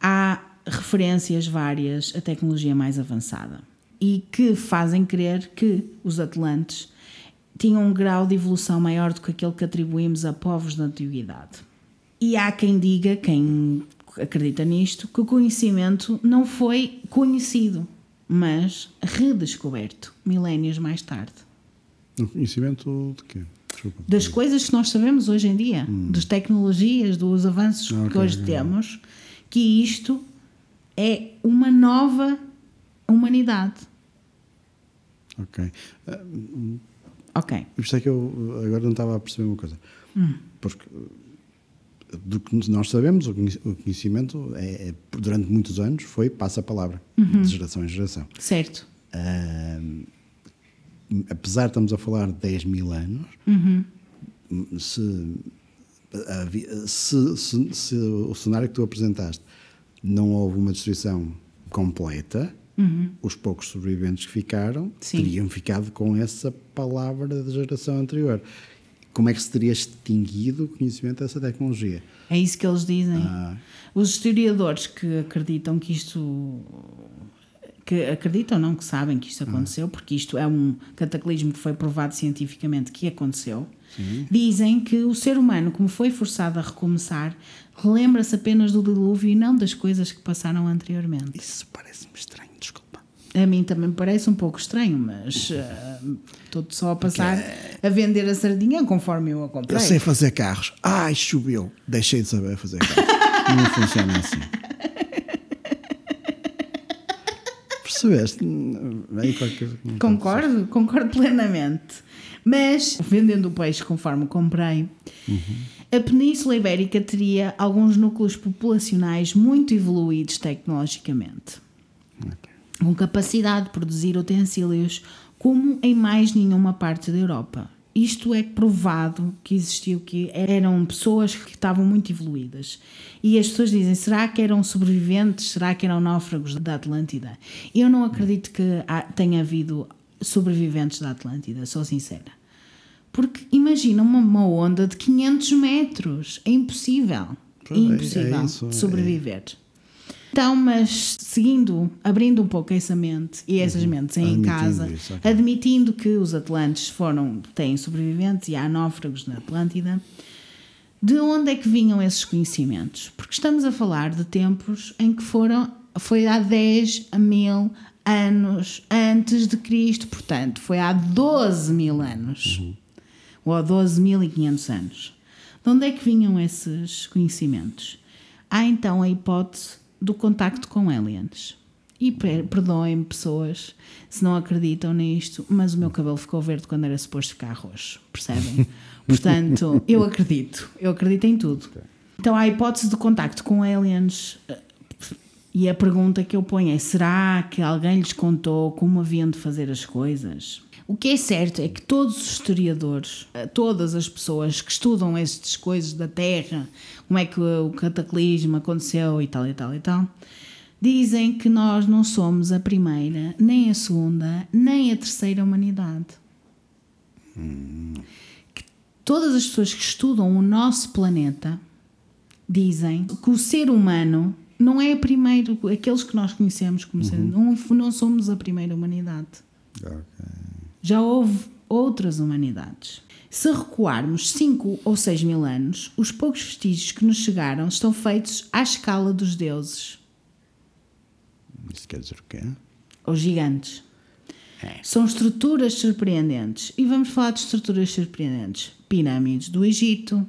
há referências várias à tecnologia mais avançada e que fazem crer que os atlantes tinham um grau de evolução maior do que aquele que atribuímos a povos da antiguidade. E há quem diga, quem acredita nisto, que o conhecimento não foi conhecido, mas redescoberto, milénios mais tarde. Um conhecimento de quê? Desculpa. Das coisas que nós sabemos hoje em dia, das tecnologias, dos avanços Ah, que ok, hoje ok. temos, que isto é uma nova humanidade. Ok. Ok. Por isso é que eu agora não estava a perceber uma coisa. Porque uh, do que nós sabemos, o conhec- o conhecimento é, é, durante muitos anos foi passa a palavra, de geração em geração. Certo. Ahm, apesar de estamos a falar de 10 mil anos, se, havi- se, se- se o cenário que tu apresentaste não houve uma destruição completa, os poucos sobreviventes que ficaram Sim. teriam ficado com essa palavra da geração anterior. Como é que se teria extinguido o conhecimento dessa tecnologia? É isso que eles dizem. Ah. Os historiadores que acreditam que isto. que acreditam, não, que sabem que isto aconteceu, porque isto é um cataclismo que foi provado cientificamente que aconteceu, dizem que o ser humano, como foi forçado a recomeçar, relembra-se apenas do dilúvio e não das coisas que passaram anteriormente. Isso parece-me estranho, desculpa. A mim também parece um pouco estranho, mas ah, estou só a passar a vender a sardinha conforme eu a comprei. Eu sei fazer carros. Ai, choveu. Deixei de saber fazer carros. Não funciona assim. Percebeste? Qualquer que não está Concordo, concordo plenamente. Mas, vendendo o peixe conforme comprei, a Península Ibérica teria alguns núcleos populacionais muito evoluídos tecnologicamente, certo. com capacidade de produzir utensílios como em mais nenhuma parte da Europa. Isto é provado que existiu, que eram pessoas que estavam muito evoluídas. E as pessoas dizem: será que eram sobreviventes? Será que eram náufragos da Atlântida? Eu não acredito que tenha havido sobreviventes da Atlântida, sou sincera. Porque imagina uma, uma onda de 500 metros. É impossível. É, é impossível isso, é. sobreviver. Então, mas seguindo, abrindo um pouco essa mente e essas mentes aí em Admitindo casa, isso, ok. admitindo que os Atlantes foram, têm sobreviventes e há náufragos na Atlântida, de onde é que vinham esses conhecimentos? Porque estamos a falar de tempos em que foram, foi há 10 a mil anos antes de Cristo, portanto, foi há 12 mil anos. ou há 12.500 anos. De onde é que vinham esses conhecimentos? Há então a hipótese do contacto com aliens. E perdoem-me pessoas se não acreditam nisto, mas o meu cabelo ficou verde quando era suposto ficar roxo, percebem? Portanto, eu acredito, eu acredito em tudo. Então há a hipótese de contacto com aliens e a pergunta que eu ponho é: será que alguém lhes contou como haviam de fazer as coisas? O que é certo é que todos os historiadores, todas as pessoas que estudam estas coisas da Terra, como é que o cataclismo aconteceu e tal e tal e tal, dizem que nós não somos a primeira, nem a segunda, nem a terceira humanidade. Hum. Que todas as pessoas que estudam o nosso planeta dizem que o ser humano não é a primeira, aqueles que nós conhecemos como uhum. ser, não, não somos a primeira humanidade. Okay. Já houve outras humanidades. Se recuarmos 5 ou 6 mil anos, os poucos vestígios que nos chegaram estão feitos à escala dos deuses. Isso quer dizer o quê? Os gigantes. É. São estruturas surpreendentes. E vamos falar de estruturas surpreendentes. Pirâmides do Egito,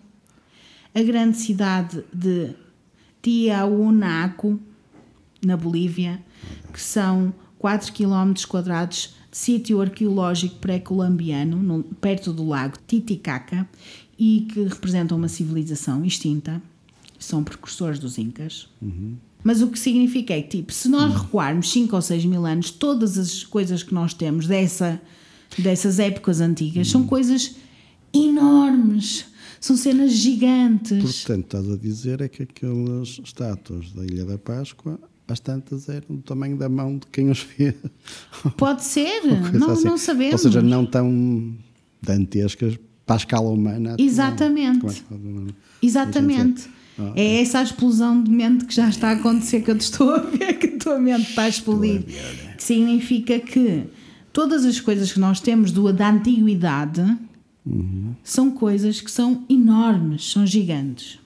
a grande cidade de Tiahuanaco, na Bolívia, que são 4 km quadrados de sítio arqueológico pré-colombiano, perto do lago Titicaca, e que representam uma civilização extinta. São precursores dos Incas. Uhum. Mas o que significa é que, tipo, se nós recuarmos 5 ou 6 mil anos, todas as coisas que nós temos dessa, dessas épocas antigas são coisas enormes. São cenas gigantes. Portanto, estás a dizer é que aquelas estátuas da Ilha da Páscoa, as tantas eram do tamanho da mão de quem os fez. Pode ser, não, assim. não sabemos. Ou seja, não tão dantescas para a escala humana. Exatamente. É Exatamente. Ah, é essa a explosão de mente que já está a acontecer que eu te estou a ver, que a tua mente está a explodir. Que significa que todas as coisas que nós temos do, da antiguidade uhum. são coisas que são enormes, são gigantes.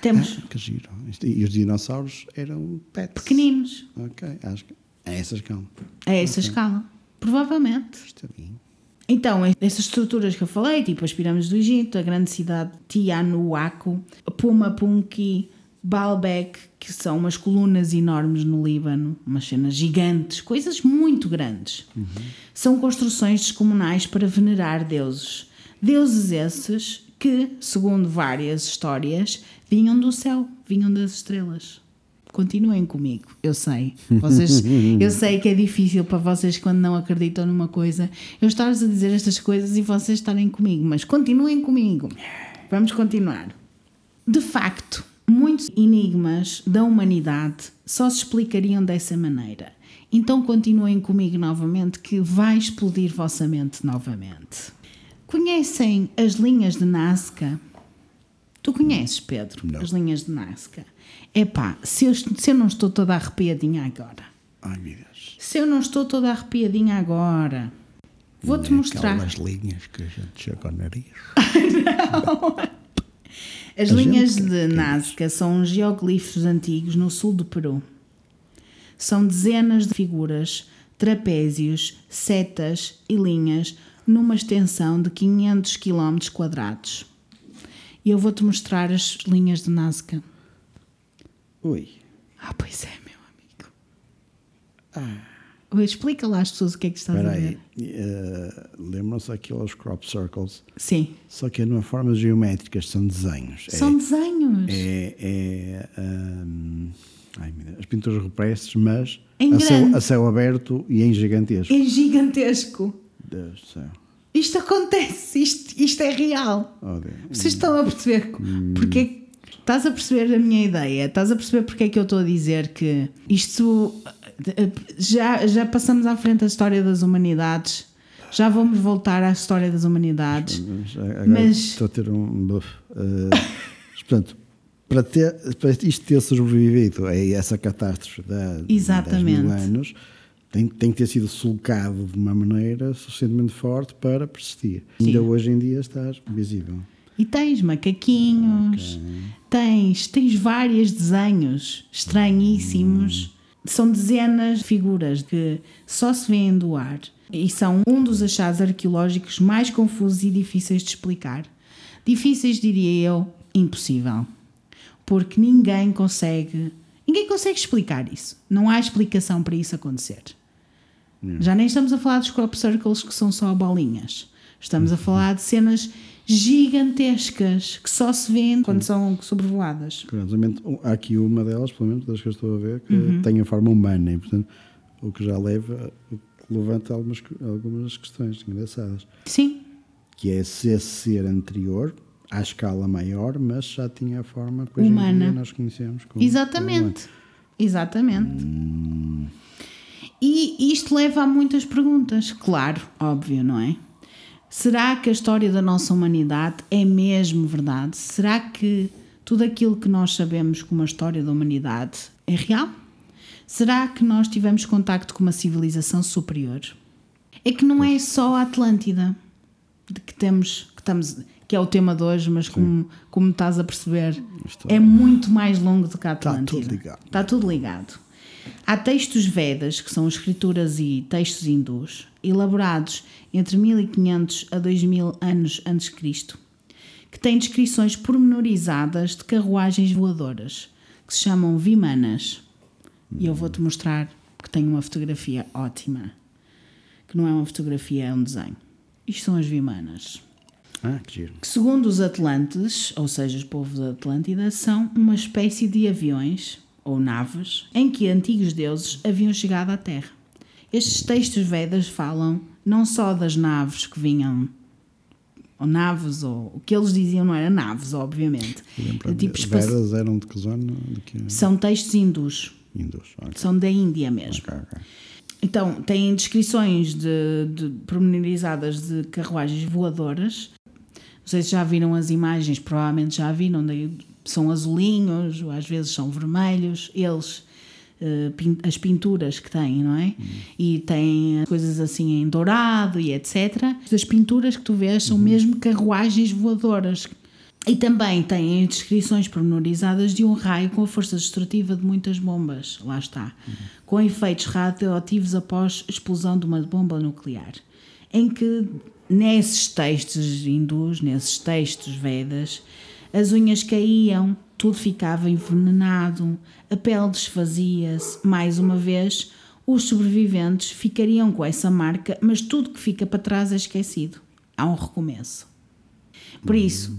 Temos. Ah, que giro. E os dinossauros eram pets. Pequeninos. Ok, acho que é essa escala. É essa okay. escala. Provavelmente. Está bem. Então, essas estruturas que eu falei, tipo as pirâmides do Egito, a grande cidade Tianuaco, Puma Punki, Baalbek, que são umas colunas enormes no Líbano, umas cenas gigantes, coisas muito grandes. Uhum. São construções descomunais para venerar deuses. Deuses esses que, segundo várias histórias, vinham do céu, vinham das estrelas continuem comigo. Eu sei. Vocês, eu sei que é difícil para vocês quando não acreditam numa coisa eu estar-vos a dizer estas coisas e vocês estarem comigo, mas continuem comigo. Vamos continuar. De facto, muitos enigmas da humanidade só se explicariam dessa maneira. Então continuem comigo novamente que vai explodir vossa mente novamente. Conhecem as linhas de Nazca? Tu conheces, Pedro, não. as linhas de Nazca? Epá, se eu, se eu não estou toda arrepiadinha agora. Ai, meu Deus. Se eu não estou toda arrepiadinha agora, vou-te é mostrar. Aquelas linhas que a gente chega ao nariz. não. As a linhas gente, de Nazca são geoglifos antigos no sul do Peru. São dezenas de figuras, trapézios, setas e linhas numa extensão de 500 km quadrados. E eu vou-te mostrar as linhas de Nazca. Ui. Ah, pois é, meu amigo. Ah. Explica lá às pessoas o que é que estás Espera a ver. Uh, Lembram-se aqueles crop circles? Sim. Só que é numa forma geométricas, são desenhos. São é, desenhos. É. é um, ai, as pinturas rupestres, mas a céu, a céu, aberto e em gigantesco. Em gigantesco. Deus do céu. Isto acontece, isto, isto é real. Oh, Vocês estão a perceber hum. porque Estás a perceber a minha ideia? Estás a perceber porque é que eu estou a dizer que isto já, já passamos à frente da história das humanidades, já vamos voltar à história das humanidades. Agora mas estou a ter um buff. Uh, portanto, para, ter, para isto ter sobrevivido a essa catástrofe de, Exatamente. de 10 mil anos, tem, tem que ter sido sulcado de uma maneira suficientemente forte para persistir. Sim. Ainda hoje em dia está visível. E tens macaquinhos, okay. tens, tens vários desenhos estranhíssimos. Hum. São dezenas de figuras que só se vêem do ar e são um dos achados arqueológicos mais confusos e difíceis de explicar. Difíceis, diria eu, impossível. Porque ninguém consegue, ninguém consegue explicar isso. Não há explicação para isso acontecer. Já nem estamos a falar dos crop circles que são só bolinhas. Estamos a falar de cenas gigantescas que só se vêem quando são sobrevoadas. Curiosamente, há aqui uma delas, pelo menos das que eu estou a ver, que tem a forma humana e, portanto, o que já leva, que levanta algumas, algumas questões engraçadas. Sim, Que é se esse ser anterior, à escala maior, mas já tinha a forma que hoje Humana. dia nós conhecemos como Exatamente. Exatamente. E isto leva a muitas perguntas, claro, óbvio, não é? Será que a história da nossa humanidade é mesmo verdade? Será que tudo aquilo que nós sabemos como a história da humanidade é real? Será que nós tivemos contacto com uma civilização superior? É que não é só a Atlântida de que temos, que estamos, que é o tema de hoje, mas como, como estás a perceber, Isto é muito mais longo do que a Está Atlântida. tudo ligado. Está tudo ligado. Há textos Vedas, que são escrituras e textos hindus, elaborados entre 1500 a 2000 anos antes de Cristo, que têm descrições pormenorizadas de carruagens voadoras, que se chamam Vimanas. E eu vou-te mostrar que tenho uma fotografia ótima, que não é uma fotografia, é um desenho. Isto são as Vimanas Ah, que giro. que segundo os Atlantes, ou seja, os povos da Atlântida, são uma espécie de aviões ou naves em que antigos deuses haviam chegado à Terra. Estes textos Vedas falam não só das naves que vinham, ou naves, ou o que eles diziam não era naves, obviamente. Lembra Tipo, Veras eram de que zona? De que São textos hindus, Indus. Ok, são da Índia mesmo. ok, ok. Então, têm descrições de, de pormenorizadas de carruagens voadoras. Não sei se já viram as imagens, provavelmente já viram. São azulinhos, ou às vezes são vermelhos. Eles, eh, as pinturas que têm, não é? E têm coisas assim em dourado e etc. As pinturas que tu vês são mesmo carruagens voadoras. E também têm descrições pormenorizadas de um raio com a força destrutiva de muitas bombas, lá está, com efeitos radioativos após explosão de uma bomba nuclear. Em que, nesses textos hindus, nesses textos Vedas, as unhas caíam, tudo ficava envenenado, a pele desfazia-se. Mais uma vez, os sobreviventes ficariam com essa marca, mas tudo que fica para trás é esquecido. Há um recomeço. Por isso,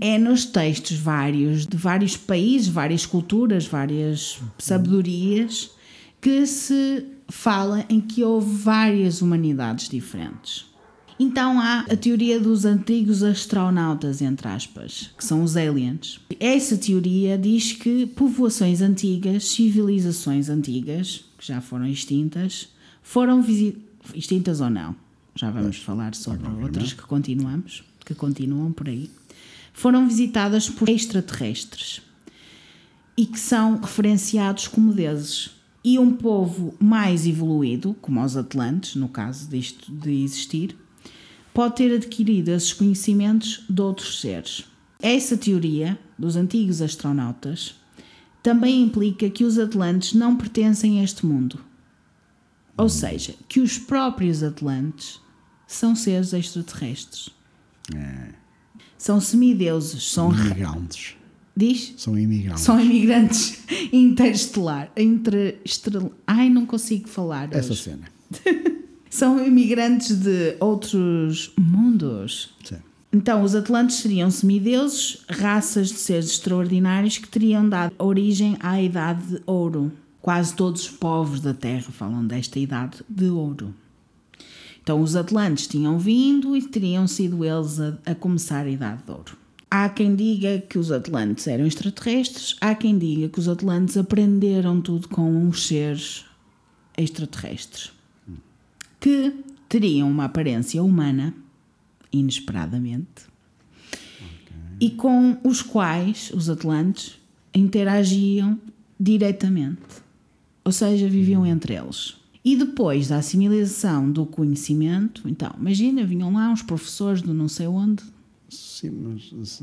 é nos textos vários, de vários países, várias culturas, várias sabedorias, que se fala em que houve várias humanidades diferentes. Então há a teoria dos antigos astronautas, entre aspas, que são os aliens. Essa teoria diz que povoações antigas, civilizações antigas, que já foram extintas, foram extintas ou não. Já vamos falar sobre outras que continuamos, que continuam por aí. Foram visitadas por extraterrestres e que são referenciados como deuses. E um povo mais evoluído, como os Atlantes, no caso disto de existir, pode ter adquirido esses conhecimentos de outros seres. Essa teoria dos antigos astronautas também implica que os Atlantes não pertencem a este mundo. Ou seja, que os próprios Atlantes são seres extraterrestres. É, São semideuses, são. ra- imigrantes. Diz? São imigrantes. São imigrantes interestelar. Ai, não consigo falar. Essa hoje. cena. São imigrantes de outros mundos. Sim. Então, os Atlantes seriam semideuses, raças de seres extraordinários que teriam dado origem à Idade de Ouro. Quase todos os povos da Terra falam desta Idade de Ouro. Então, os Atlantes tinham vindo e teriam sido eles a, a começar a Idade de Ouro. Há quem diga que os Atlantes eram extraterrestres, há quem diga que os Atlantes aprenderam tudo com os seres extraterrestres que teriam uma aparência humana, inesperadamente, e com os quais os Atlantes interagiam diretamente, ou seja, viviam entre eles. E depois da assimilação do conhecimento, então, imagina, vinham lá uns professores de não sei onde, Sim, mas se,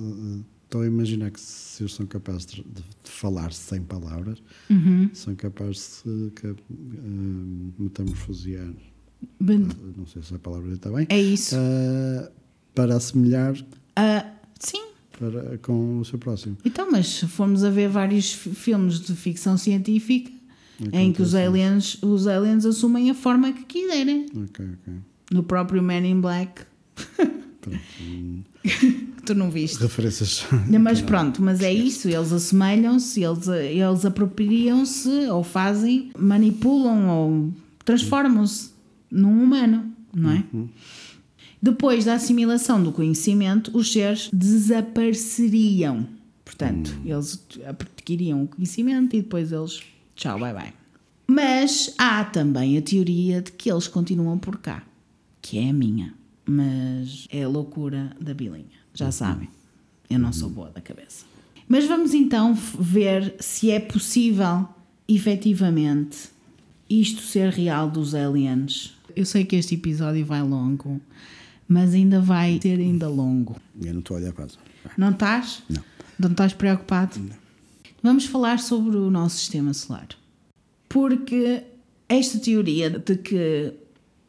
estou a imaginar que se eles são capazes de, de falar sem palavras, Uhum. são capazes de eh, metamorfosear, Ben- não sei se a palavra está bem, É isso. eh, para assemelhar Ah, sim. para, com o seu próximo. Então, mas se formos a ver vários fi- filmes de ficção científica em que os Acontece aliens, os aliens assumem a forma que quiserem. Ok, ok. No próprio Man in Black, que tu não viste. Referências. Mas pronto, mas é isso, eles assemelham-se, eles, eles apropriam-se ou fazem, manipulam ou transformam-se num humano, não é? Depois da assimilação do conhecimento, os seres desapareceriam. Portanto, eles adquiriam o conhecimento e depois eles, tchau, bye bye. Mas há também a teoria de que eles continuam por cá, que é a minha, mas é a loucura da bilinha, já sabem. Eu não sou boa da cabeça. Mas vamos então ver se é possível, efetivamente, isto ser real dos aliens. Eu sei que este episódio vai longo, mas ainda vai ser ainda longo. Eu não estou a olhar quase. Não estás? Não. Não estás preocupado? Vamos falar sobre o nosso sistema solar. Porque esta teoria de que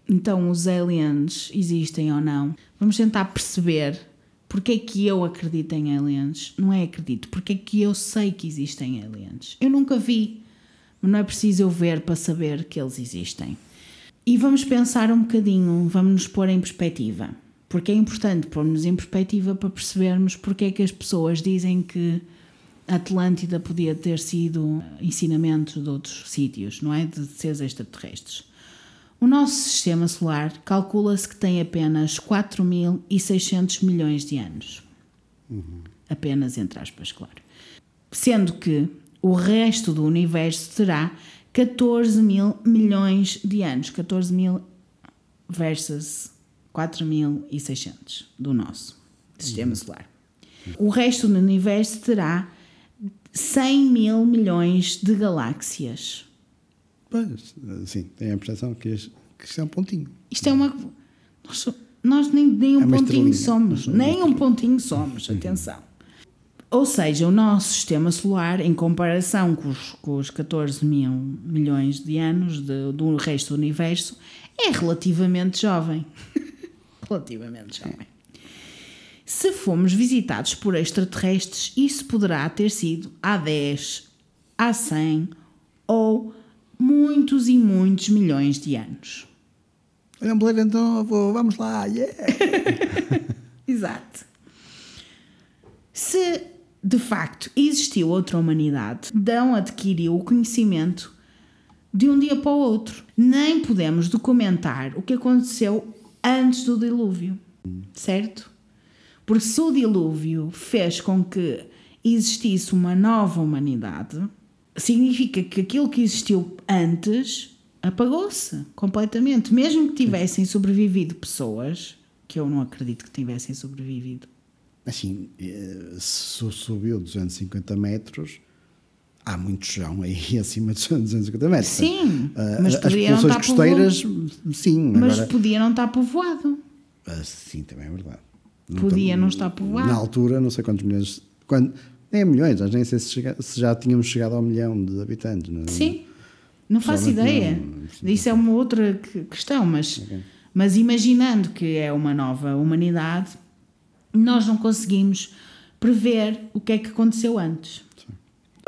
então os aliens existem ou não, vamos tentar perceber porque é que eu acredito em aliens. Não é acredito, porque é que eu sei que existem aliens. Eu nunca vi, mas não é preciso eu ver para saber que eles existem. E vamos pensar um bocadinho, vamos nos pôr em perspectiva. Porque é importante pôr-nos em perspectiva para percebermos porque é que as pessoas dizem que a Atlântida podia ter sido ensinamento de outros sítios, não é? De seres extraterrestres. O nosso sistema solar calcula-se que tem apenas 4.600 milhões de anos. Apenas entre aspas, claro. Sendo que o resto do universo terá 14 mil milhões de anos. 14 mil versus 4.600 do nosso sistema solar. O resto do universo terá 100 mil milhões de galáxias. Pois, sim, tem a percepção que isto, que isto é um pontinho. Isto é uma. Nós, nós nem, nem um É pontinho estrelinha. somos. Nem um pontinho somos, atenção. Ou seja, o nosso sistema solar, em comparação com os, com os 14 mil milhões de anos de- do resto do universo, é relativamente jovem. relativamente jovem. Se fomos visitados por extraterrestres, isso poderá ter sido há 10, há 100 ou muitos e muitos milhões de anos. Olha um planeta novo, vamos lá, yeah! Exato. Se de facto existiu outra humanidade, Dão adquiriu o conhecimento de um dia para o outro. Nem podemos documentar o que aconteceu antes do dilúvio, certo? Porque se o dilúvio fez com que existisse uma nova humanidade, significa que aquilo que existiu antes apagou-se completamente. Mesmo que tivessem sobrevivido pessoas, que eu não acredito que tivessem sobrevivido. Assim, se subiu 250 metros, há muito chão aí acima de 250 metros. Sim, Ah, mas as poderia não estar costeiras, sim. Mas agora, podia não estar povoado. ah, sim, também é verdade. Podia tam- não estar povoado. Na altura, não sei quantos milhões. Quando, nem milhões, nem sei se, chega- se já tínhamos chegado ao milhão de habitantes. Não é? Sim, não faço ideia. não, Isso é uma outra que- questão, mas, mas imaginando que é uma nova humanidade, nós não conseguimos prever o que é que aconteceu antes.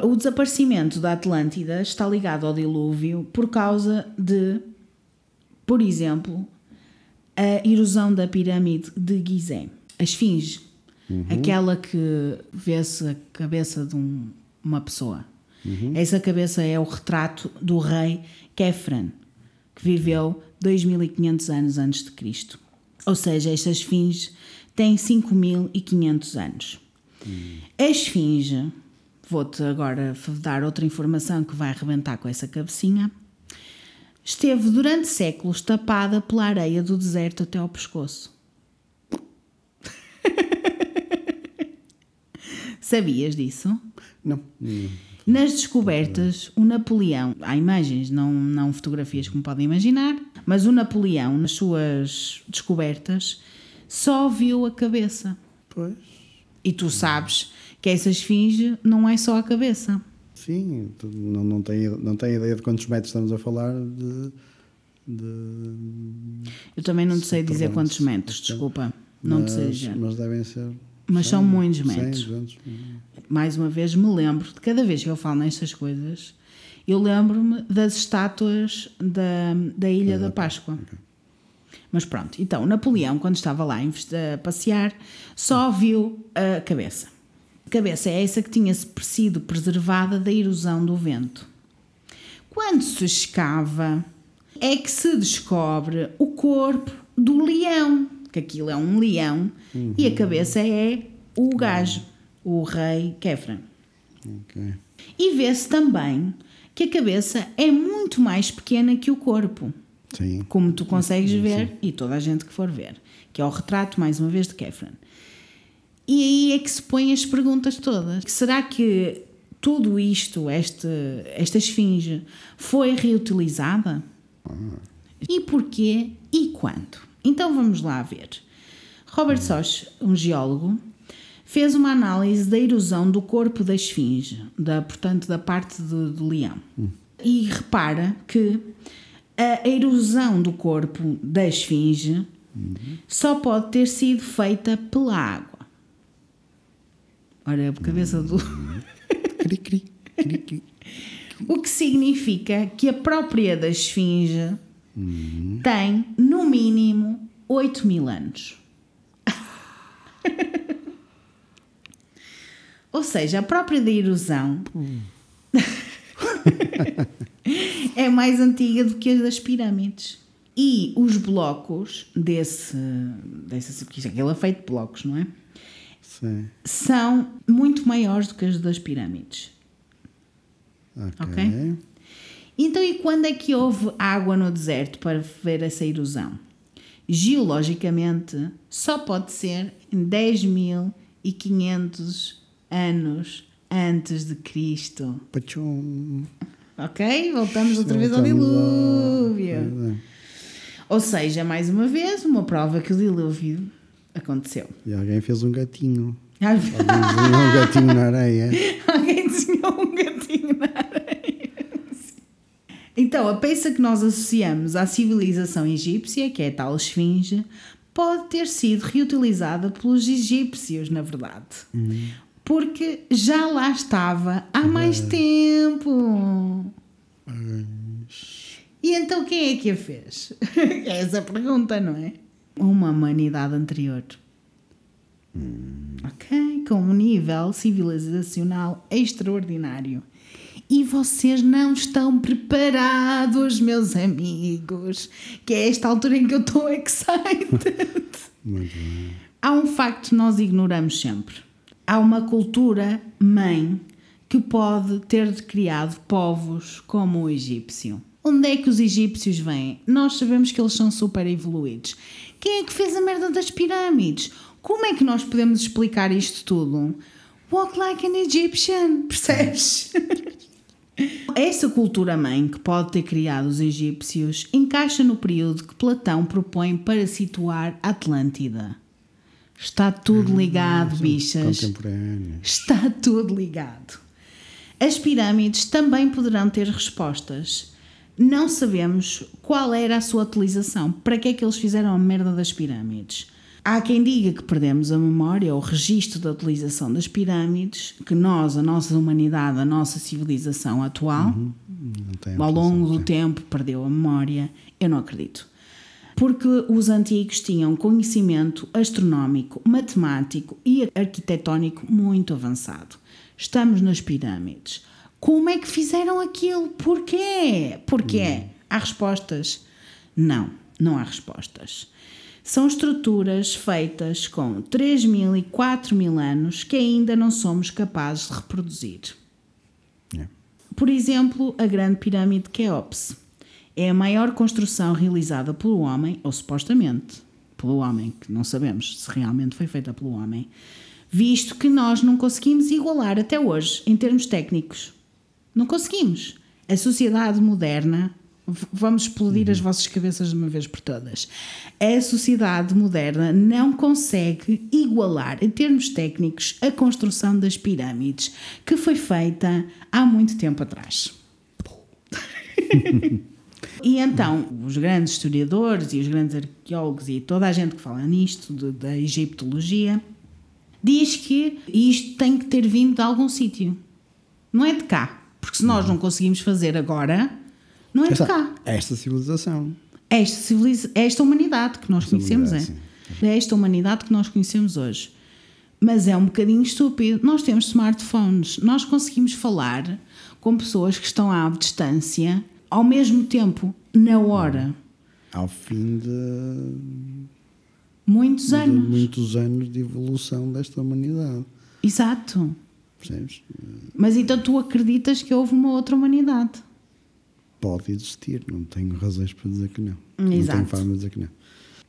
O desaparecimento da Atlântida está ligado ao dilúvio por causa de, por exemplo, a erosão da pirâmide de Gizé, a esfinge, aquela que vê-se a cabeça de um- uma pessoa. Essa cabeça é o retrato do rei Kefren, que viveu 2500 anos antes de Cristo. Ou seja, esta esfinge tem 5500 anos. A esfinge, vou-te agora dar outra informação que vai arrebentar com essa cabecinha, esteve durante séculos tapada pela areia do deserto até ao pescoço. Sabias disso? Não. não. Nas descobertas, o Napoleão, há imagens, não, não fotografias como podem imaginar, mas o Napoleão, nas suas descobertas, só viu a cabeça. Pois. E tu sabes que essa esfinge não é só a cabeça. Sim, não, não, tenho, não tenho ideia de quantos metros estamos a falar de. de Eu também não te sei dizer quantos metros, desculpa. Não te sei mas, dizer. mas devem ser. Mas são 100, muitos 100, metros. 200. mais uma vez me lembro, de cada vez que eu falo nestas coisas, eu lembro-me das estátuas da, da Ilha da Páscoa. Mas pronto, então Napoleão, quando estava lá a passear, só viu a cabeça. A cabeça é essa que tinha sido preservada da erosão do vento. Quando se escava, é que se descobre o corpo do leão, que aquilo é um leão, e a cabeça é o gajo, o rei Kefren. Ok. E vê-se também que a cabeça é muito mais pequena que o corpo, Sim. como tu consegues ver, e toda a gente que for ver, que é o retrato, mais uma vez, de Kefren. E aí é que se põem as perguntas todas. Será que tudo isto, este, esta esfinge, foi reutilizada? E porquê e quando? Então vamos lá ver. Robert Soch, um geólogo, fez uma análise da erosão do corpo da esfinge, da, portanto, da parte do, do leão. E repara que a erosão do corpo da esfinge só pode ter sido feita pela água. Olha, a cabeça do. Cri, cri, cri, cri. O que significa que a própria da esfinge tem, no mínimo, 8 mil anos. Ou seja, a própria da erosão é mais antiga do que as das pirâmides. E os blocos desse. desse porque isto- aquilo é feito de blocos, não é? Sim. São muito maiores do que as das pirâmides. Ok. Ok. Então, e quando é que houve água no deserto para ver essa erosão? Geologicamente, só pode ser em 10.500 anos antes de Cristo. Pachum. Ok? Voltamos outra vez ao dilúvio. Ou seja, mais uma vez, uma prova que o dilúvio aconteceu. E alguém fez um gatinho. Ai, Alguém desenhou um gatinho na areia. Alguém desenhou um gatinho na areia. Então, a peça que nós associamos à civilização egípcia, que é a tal esfinge, pode ter sido reutilizada pelos egípcios, na verdade. Porque já lá estava há mais tempo. E então quem é que a fez? É essa a pergunta, não é? Uma humanidade anterior. Ok? Com um nível civilizacional extraordinário. E vocês não estão preparados, meus amigos. Que é esta altura em que eu estou excited. Muito bem. Há um facto que nós ignoramos sempre. Há uma cultura mãe que pode ter criado povos como o egípcio. Onde é que os egípcios vêm? Nós sabemos que eles são super evoluídos. Quem é que fez a merda das pirâmides? Como é que nós podemos explicar isto tudo? Walk like an Egyptian, percebes? Essa cultura mãe que pode ter criado os egípcios encaixa no período que Platão propõe para situar a Atlântida. Está tudo ligado, bichas. Está tudo ligado. As pirâmides também poderão ter respostas. Não sabemos qual era a sua utilização. Para que é que eles fizeram a merda das pirâmides? Há quem diga que perdemos a memória, o registro da utilização das pirâmides, que nós, a nossa humanidade, a nossa civilização atual, tem ao longo do tempo perdeu a memória. Eu não acredito. Porque os antigos tinham conhecimento astronómico, matemático e arquitetónico muito avançado. Estamos nas pirâmides. Como é que fizeram aquilo? Porquê? Porquê? Há respostas? Não, não há respostas. São estruturas feitas com 3 mil e 4 mil anos que ainda não somos capazes de reproduzir. Yeah. Por exemplo, a Grande Pirâmide de Keops é a maior construção realizada pelo homem, ou supostamente pelo homem, que não sabemos se realmente foi feita pelo homem, visto que nós não conseguimos igualar até hoje em termos técnicos. Não conseguimos. A sociedade moderna Vamos explodir as vossas cabeças de uma vez por todas. A sociedade moderna não consegue igualar, em termos técnicos, a construção das pirâmides, que foi feita há muito tempo atrás. E então, os grandes historiadores e os grandes arqueólogos e toda a gente que fala nisto, de- da egiptologia, diz que isto tem que ter vindo de algum sítio. Não é de cá. Porque se nós não conseguimos fazer agora, não é de Esta, cá. esta civilização. Esta, civiliza- esta humanidade que nós Esta conhecemos é. humanidade, É esta humanidade que nós conhecemos hoje. Mas é um bocadinho estúpido. Nós temos smartphones, nós conseguimos falar com pessoas que estão à distância ao mesmo tempo, na hora. Ao fim de, Muitos de anos. muitos anos de evolução desta humanidade. Exato. Percebes? Mas então tu acreditas que houve uma outra humanidade? Pode existir, não tenho razões para dizer que não. Não Exato. tenho forma de dizer que não.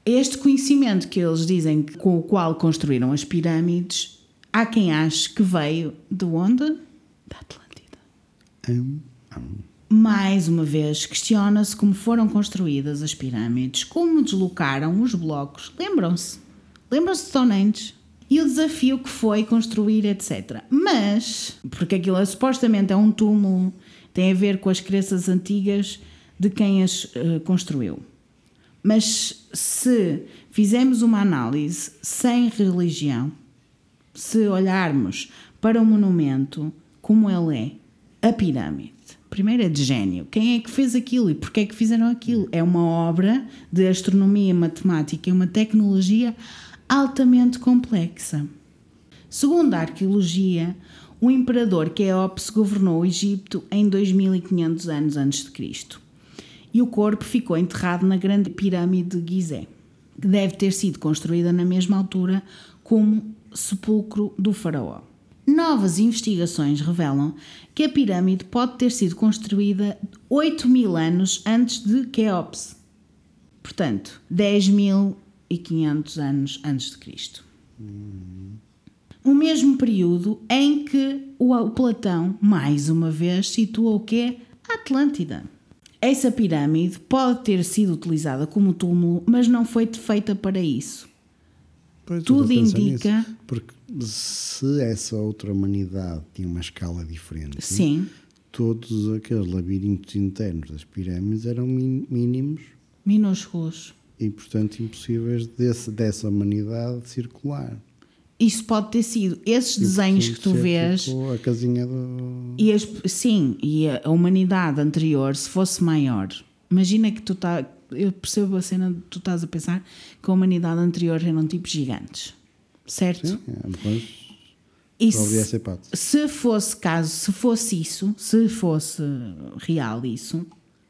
Este conhecimento que eles dizem com o qual construíram as pirâmides, há quem ache que veio de onde? Da Atlântida. Hum, hum. Mais uma vez, questiona-se como foram construídas as pirâmides, como deslocaram os blocos. Lembram-se? Lembram-se de Stonehenge? E o desafio que foi construir, etc. Mas, porque aquilo é, supostamente é um túmulo, tem a ver com as crenças antigas de quem as eh, construiu. Mas se fizermos uma análise sem religião, se olharmos para o monumento como ele é, a pirâmide, primeiro é de gênio. Quem é que fez aquilo e porquê é que fizeram aquilo? É uma obra de astronomia, matemática e uma tecnologia altamente complexa. Segundo a arqueologia, o imperador Quéops governou o Egito em 2500 anos antes de Cristo. E o corpo ficou enterrado na grande pirâmide de Gizé, que deve ter sido construída na mesma altura como sepulcro do faraó. Novas investigações revelam que a pirâmide pode ter sido construída 8 mil anos antes de Quéops. Portanto, 10.500 anos antes de Cristo o mesmo período em que o o Platão, mais uma vez, situa o que é a Atlântida. Essa pirâmide pode ter sido utilizada como túmulo, mas não foi feita para isso. Pois, Tudo indica- nisso. Porque se essa outra humanidade tinha uma escala diferente, Sim, todos aqueles labirintos internos das pirâmides eram mínimos minúsculos. e, portanto, impossíveis desse, dessa humanidade circular. Isso pode ter sido esses E, desenhos que tu ser vês. tipo a casinha do. E as- sim, e a, a humanidade anterior, se fosse maior, imagina que tu tá, eu percebo a cena de tu estás a pensar que a humanidade anterior eram tipos gigantes, certo? Sim, é, mas E se, se fosse caso, se fosse isso, se fosse real isso,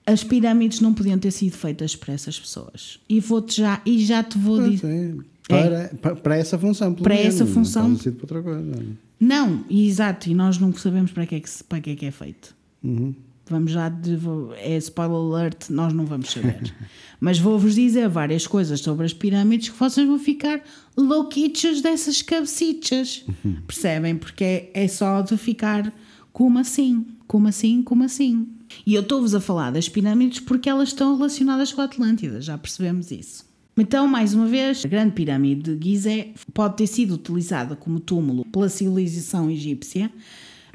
as pirâmides não podiam ter sido feitas para essas pessoas. E vou-te já, e já te vou Pois dizer. é, para, para, para essa função, pelo Para menos, essa não função. sido para outra coisa. Não, exato, e nós não sabemos para que é que, para que, é, que é feito. Uhum. Vamos já, de, é spoiler alert, nós não vamos saber. Mas vou-vos dizer várias coisas sobre as pirâmides que vocês vão ficar louquichos dessas cabecichas. Percebem? Porque é, é só de ficar como assim, como assim, como assim. E eu estou-vos a falar das pirâmides porque elas estão relacionadas com a Atlântida, já percebemos isso. Então, mais uma vez, a Grande Pirâmide de Gizé pode ter sido utilizada como túmulo pela civilização egípcia,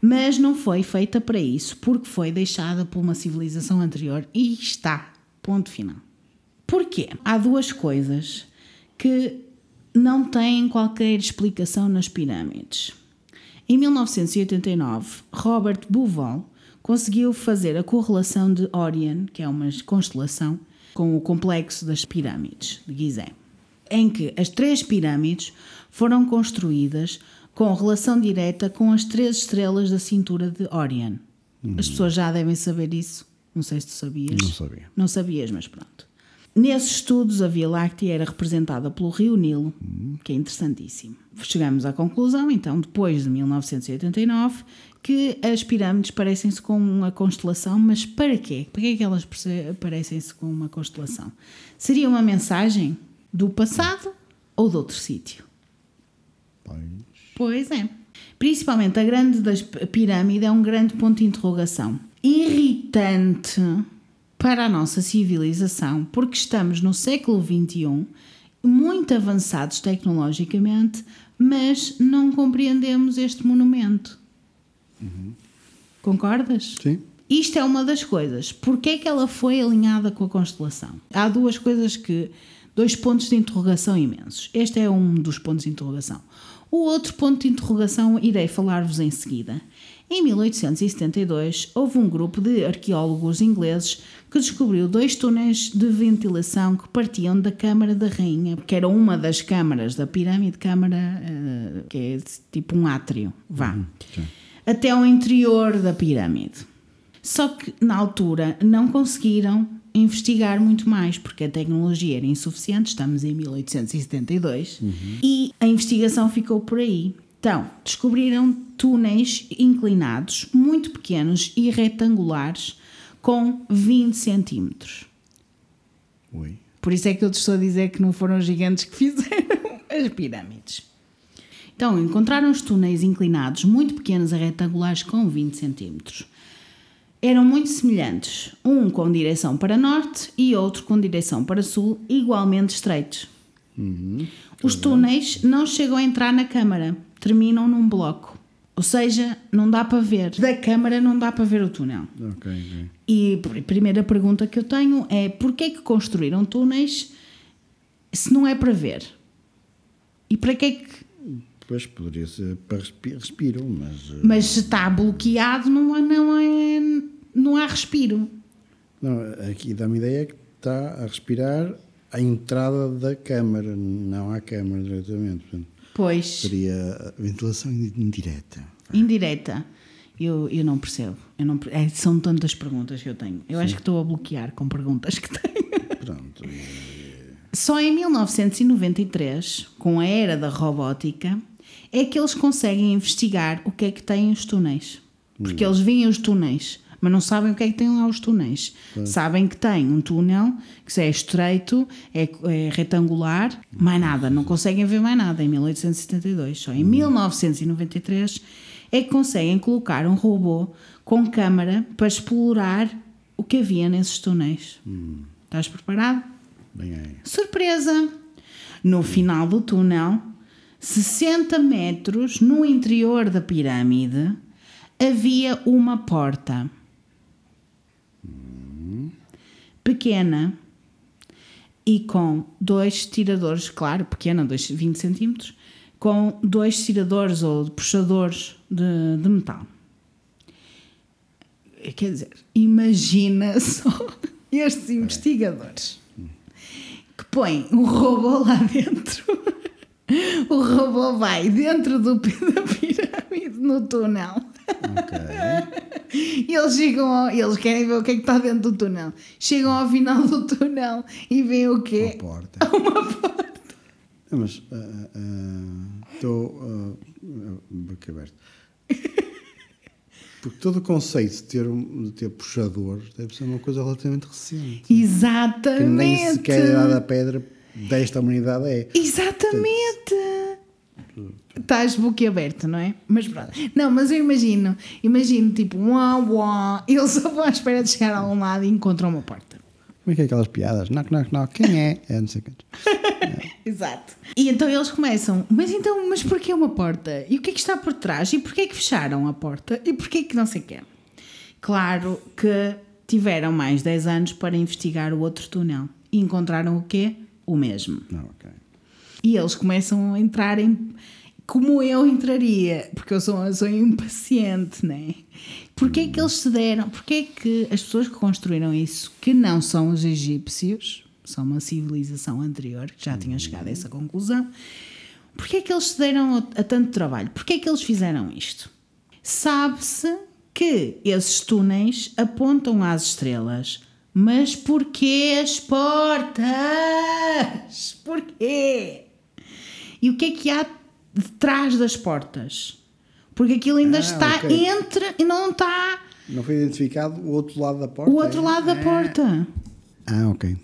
mas não foi feita para isso, porque foi deixada por uma civilização anterior e está. Ponto final. Porquê? Há duas coisas que não têm qualquer explicação nas pirâmides. Em 1989, Robert Bouval conseguiu fazer a correlação de Orion, que é uma constelação, com o complexo das pirâmides de Gizé, em que as três pirâmides foram construídas com relação direta com as três estrelas da cintura de Orion. As pessoas já devem saber isso. Não sei se tu sabias. Não sabia. Não sabias, mas pronto. Nesses estudos, a Via Láctea era representada pelo Rio Nilo, que é interessantíssimo. Chegamos à conclusão, então, depois de 1989, que as pirâmides parecem-se com uma constelação, mas para quê? Para que é que elas parecem-se com uma constelação? Seria uma mensagem do passado ou de outro sítio? Pois é. Principalmente a grande das a pirâmide é um grande ponto de interrogação. Irritante para a nossa civilização, porque estamos no século XXI, muito avançados tecnologicamente, mas não compreendemos este monumento. Concordas? Sim. Isto é uma das coisas. Porquê é que ela foi alinhada com a constelação? Há duas coisas que. dois pontos de interrogação imensos. Este é um dos pontos de interrogação. O outro ponto de interrogação irei falar-vos em seguida. Em 1872, houve um grupo de arqueólogos ingleses que descobriu dois túneis de ventilação que partiam da Câmara da Rainha, que era uma das câmaras da pirâmide Câmara, eh, que é tipo um átrio, vá, sim. até ao interior da pirâmide. Só que na altura não conseguiram investigar muito mais porque a tecnologia era insuficiente, estamos em 1872 e a investigação ficou por aí. Então, descobriram túneis inclinados, muito pequenos e retangulares, com 20 centímetros. Por isso é que eu te estou a dizer que não foram os gigantes que fizeram as pirâmides. Então, encontraram os túneis inclinados, muito pequenos a retangulares, com 20 centímetros. Eram muito semelhantes, um com direção para norte e outro com direção para sul, igualmente estreitos. Os túneis não chegam a entrar na câmara, terminam num bloco. Ou seja, não dá para ver. Da câmara não dá para ver o túnel. Ok, ok. E a primeira pergunta que eu tenho é porquê que construíram túneis se não é para ver? E para que é que. Pois poderia ser para respi- respiro, mas. eh, Mas se está bloqueado, não há, não é, não há respiro. Não, aqui dá-me a ideia que está a respirar à entrada da câmara, não à câmara diretamente. Portanto, Pois, seria a ventilação indireta. indireta. Eu, eu não percebo. Eu não, é, são tantas perguntas que eu tenho. Eu acho que estou a bloquear com perguntas que tenho. Pronto. Só em 1993, com a era da robótica, é que eles conseguem investigar o que é que têm os túneis. Porque eles veem os túneis, mas não sabem o que é que têm lá os túneis. Sabem que tem um túnel que é estreito, é, é retangular, mais nada, não conseguem ver mais nada em 1872. Só em 1993 é que conseguem colocar um robô com câmara para explorar o que havia nesses túneis. Estás preparado? Bem aí. Surpresa! No final do túnel, 60 metros no interior da pirâmide, havia uma porta. Pequena e com dois tiradores, claro, pequena, dois, 20 centímetros, com dois tiradores ou puxadores de, de metal. Quer dizer, imagina só estes investigadores que põem um robô lá dentro. O robô vai dentro do, da pirâmide, no túnel. Ok. E eles chegam ao, eles querem ver o que é que está dentro do túnel. Chegam ao final do túnel e veem o Uma quê? porta. Uma porta. Não, mas estou ah, boca aberta. Porque todo o conceito de ter, um- de ter puxadores deve ser uma coisa relativamente recente. Que Exatamente. nem sequer a Idade da Pedra desta humanidade é. Exatamente. Estás boquiaberto, não é? Mas pronto. Não, mas eu imagino, imagino tipo, uau, uau, eles só vão à espera de chegar a um lado e encontram uma porta. Como é que é aquelas piadas? Knock, knock, knock. Quem é? É não sei quantos. Exato. E então eles começam, mas então, mas porquê uma porta? E o que é que está por trás? E porquê é que fecharam a porta? E porquê que não sei o quê? Claro que tiveram mais 10 anos para investigar o outro túnel. E encontraram o quê? O mesmo. Não, ok. E eles começam a entrar em. Como eu entraria, porque eu sou, eu sou impaciente, né? Porquê é que eles se deram? Porquê é que as pessoas que construíram isso, que não são os egípcios, são uma civilização anterior, que já tinham chegado a essa conclusão, porquê é que eles se deram a, a tanto trabalho? Porquê é que eles fizeram isto? Sabe-se que esses túneis apontam às estrelas. Mas porquê as portas? Porquê? E o que é que há detrás das portas? Porque aquilo ainda Ah, está ok. entre e não está Não foi identificado o outro lado da porta? o outro é? lado da porta. Ah, ok.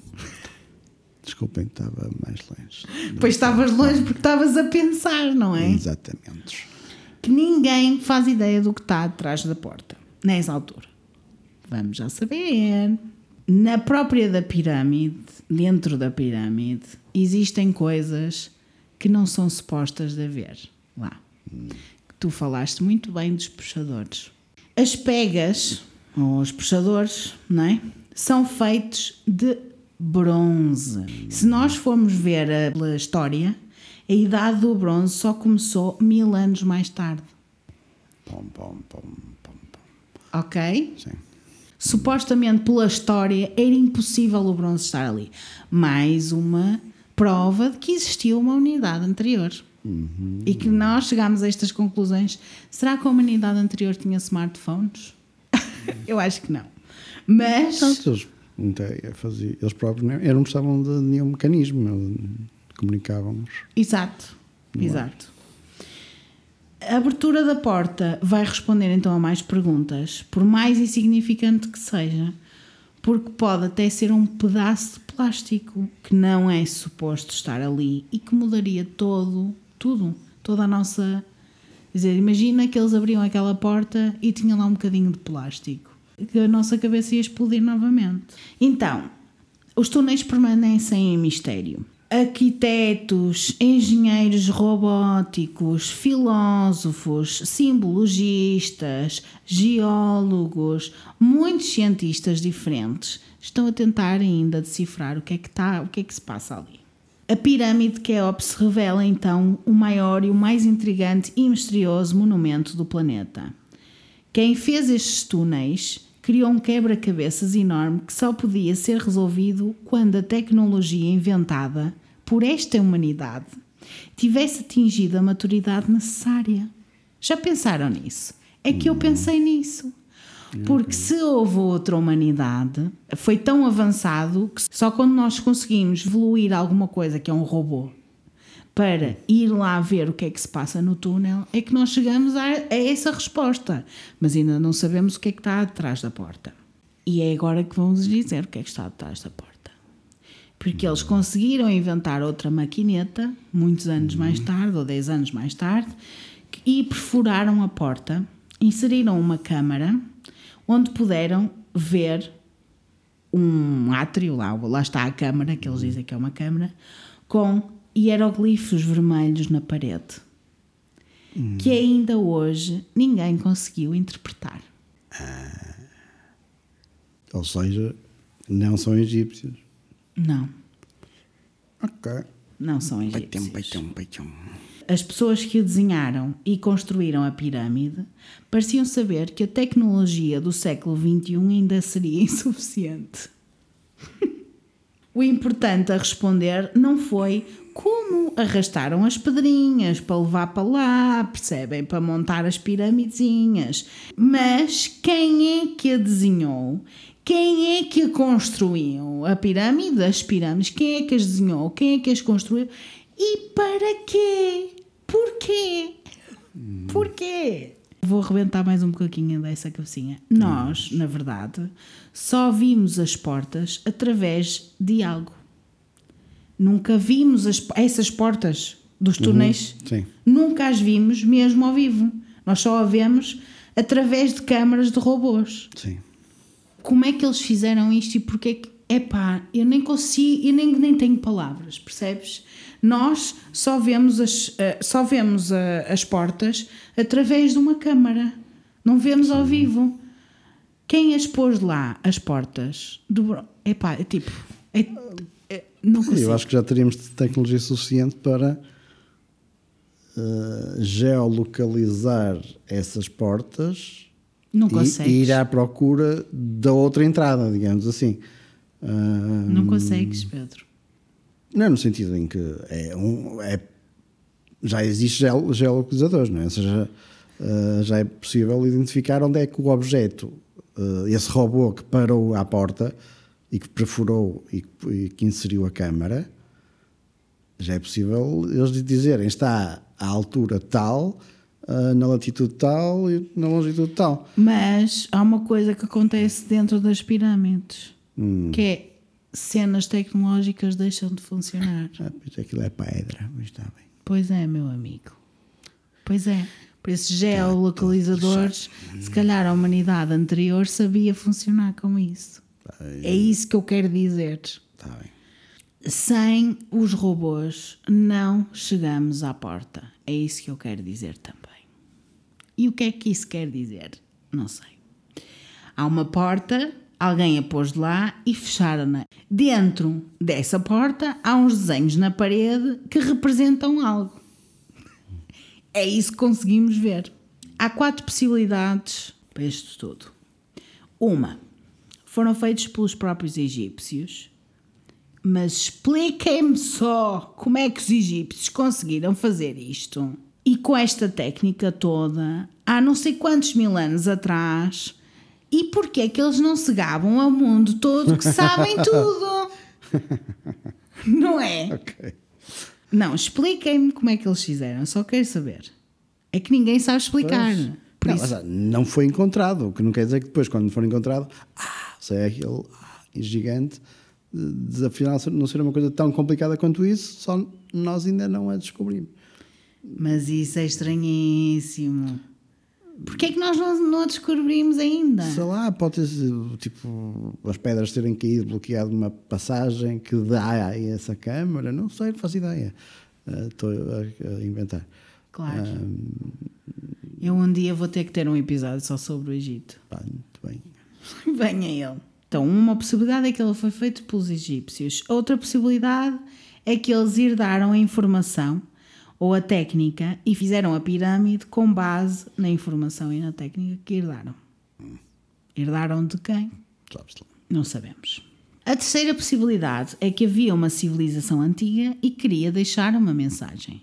Desculpem, estava mais longe. Pois estavas longe porque estavas a pensar, não é? Exatamente. Que ninguém faz ideia do que está atrás da porta, nessa altura. Vamos já saber. Na própria da pirâmide, dentro da pirâmide, existem coisas que não são supostas de haver lá. Tu falaste muito bem dos puxadores. As pegas, ou os puxadores, não é? São feitos de bronze. Se nós formos ver a, história, a idade do bronze só começou mil anos mais tarde. Pom, pom, pom, pom, pom. Ok? Sim. Supostamente pela história era impossível o bronze estar ali. Mais uma prova de que existia uma unidade anterior. E que nós chegámos a estas conclusões. Será que a humanidade anterior tinha smartphones? Eu acho que não. Mas. Eles, até faziam- eles próprios não, não precisavam de nenhum mecanismo, comunicávamos. Exato, exato. A abertura da porta vai responder então a mais perguntas, por mais insignificante que seja, porque pode até ser um pedaço de plástico que não é suposto estar ali e que mudaria todo, tudo, toda a nossa. Quer dizer, imagina que eles abriam aquela porta e tinha lá um bocadinho de plástico, que a nossa cabeça ia explodir novamente. Então, os túneis permanecem em mistério. Arquitetos, engenheiros robóticos, filósofos, simbologistas, geólogos, muitos cientistas diferentes estão a tentar ainda decifrar o que é que está, o que é que se passa ali. A pirâmide de Keops revela então o maior e o mais intrigante e misterioso monumento do planeta. Quem fez estes túneis criou um quebra-cabeças enorme que só podia ser resolvido quando a tecnologia inventada por esta humanidade tivesse atingido a maturidade necessária. Já pensaram nisso? É que eu pensei nisso. Porque se houve outra humanidade, foi tão avançado que só quando nós conseguimos evoluir alguma coisa que é um robô para ir lá ver o que é que se passa no túnel, é que nós chegamos a, a essa resposta. Mas ainda não sabemos o que é que está atrás da porta. E é agora que vamos dizer o que é que está atrás da porta. Porque eles conseguiram inventar outra maquineta, muitos anos mais tarde, ou 10 anos mais tarde, e perfuraram a porta, inseriram uma câmara, onde puderam ver um átrio, lá, lá está a câmara, que eles dizem que é uma câmara, com hieroglifos vermelhos na parede, que ainda hoje ninguém conseguiu interpretar. Ou seja, não são egípcios. Não, Ok. não são egípcios. As pessoas que o desenharam e construíram a pirâmide pareciam saber que a tecnologia do século XXI ainda seria insuficiente. o importante a responder não foi como arrastaram as pedrinhas para levar para lá, percebem? Para montar as piramidezinhas. Mas quem é que a desenhou? Quem é que a construiu? A pirâmide, as pirâmides, quem é que as desenhou? Quem é que as construiu? E para quê? Porquê? Porquê? Vou arrebentar mais um pouquinho dessa cabecinha. Nós, na verdade, só vimos as portas através de algo. Nunca vimos as- essas portas dos túneis. Sim. Nunca as vimos mesmo ao vivo. Nós só a vemos através de câmaras de robôs. Sim. Como é que eles fizeram isto e porquê que. Epá, eu nem consigo, eu nem, nem tenho palavras, percebes? Nós só vemos as, eh, só vemos eh, as portas através de uma câmara. Não vemos ao vivo. Quem as pôs lá, as portas? Do, epá, é tipo. é- não consigo. Eu acho que já teríamos tecnologia suficiente para eh, geolocalizar essas portas Não e- consegues. e ir à procura da outra entrada, digamos assim. Ah, Não consegues, Pedro. Não é no sentido em que é um, é, já existe geo- geolocalizadores, não é? Ou seja, ah, já é possível identificar onde é que o objeto, ah, esse robô que parou à porta e que perfurou e que, e que inseriu a câmara, já é possível eles dizerem está à altura tal, ah, na latitude tal e na longitude tal. Mas há uma coisa que acontece dentro das pirâmides, Hum. que é cenas tecnológicas deixam de funcionar. Ah, pois aquilo é pedra, mas está bem. Pois é, meu amigo. Pois é. Por esses geolocalizadores, se calhar a humanidade anterior sabia funcionar com isso. É isso que eu quero dizer. Está bem. Sem os robôs não chegamos à porta. É isso que eu quero dizer também. E o que é que isso quer dizer? Não sei. Há uma porta, alguém a pôs de lá e fecharam-na. Dentro dessa porta há uns desenhos na parede que representam algo. É isso que conseguimos ver. Há quatro possibilidades para isto tudo. Uma, foram feitos pelos próprios egípcios, mas expliquem-me só como é que os egípcios conseguiram fazer isto. E com esta técnica toda, há não sei quantos mil anos atrás, e porquê é que eles não se gabam ao mundo todo que sabem tudo? Não é? Ok. Não, expliquem-me como é que eles fizeram, só quero saber. É que ninguém sabe explicar. Por não, isso, ah, não foi encontrado, o que não quer dizer que depois, quando for encontrado, ah, se é aquele gigante, de- afinal não ser uma coisa tão complicada quanto isso, só nós ainda não a descobrimos. Mas isso é estranhíssimo. Porquê é que nós não, não a descobrimos ainda? Sei lá, pode ter sido, tipo, as pedras terem caído, bloqueado uma passagem que dá a essa câmara, não sei, não faço ideia. Ah, Estou a, a inventar. Claro. Ah, Eu um dia vou ter que ter um episódio só sobre o Egito. pá, muito bem. Venha ele. Então, uma possibilidade é que ele foi feito pelos egípcios. Outra possibilidade é que eles herdaram a informação ou a técnica e fizeram a pirâmide com base na informação e na técnica que herdaram. Herdaram de quem? Não sabemos. A terceira possibilidade é que havia uma civilização antiga e queria deixar uma mensagem.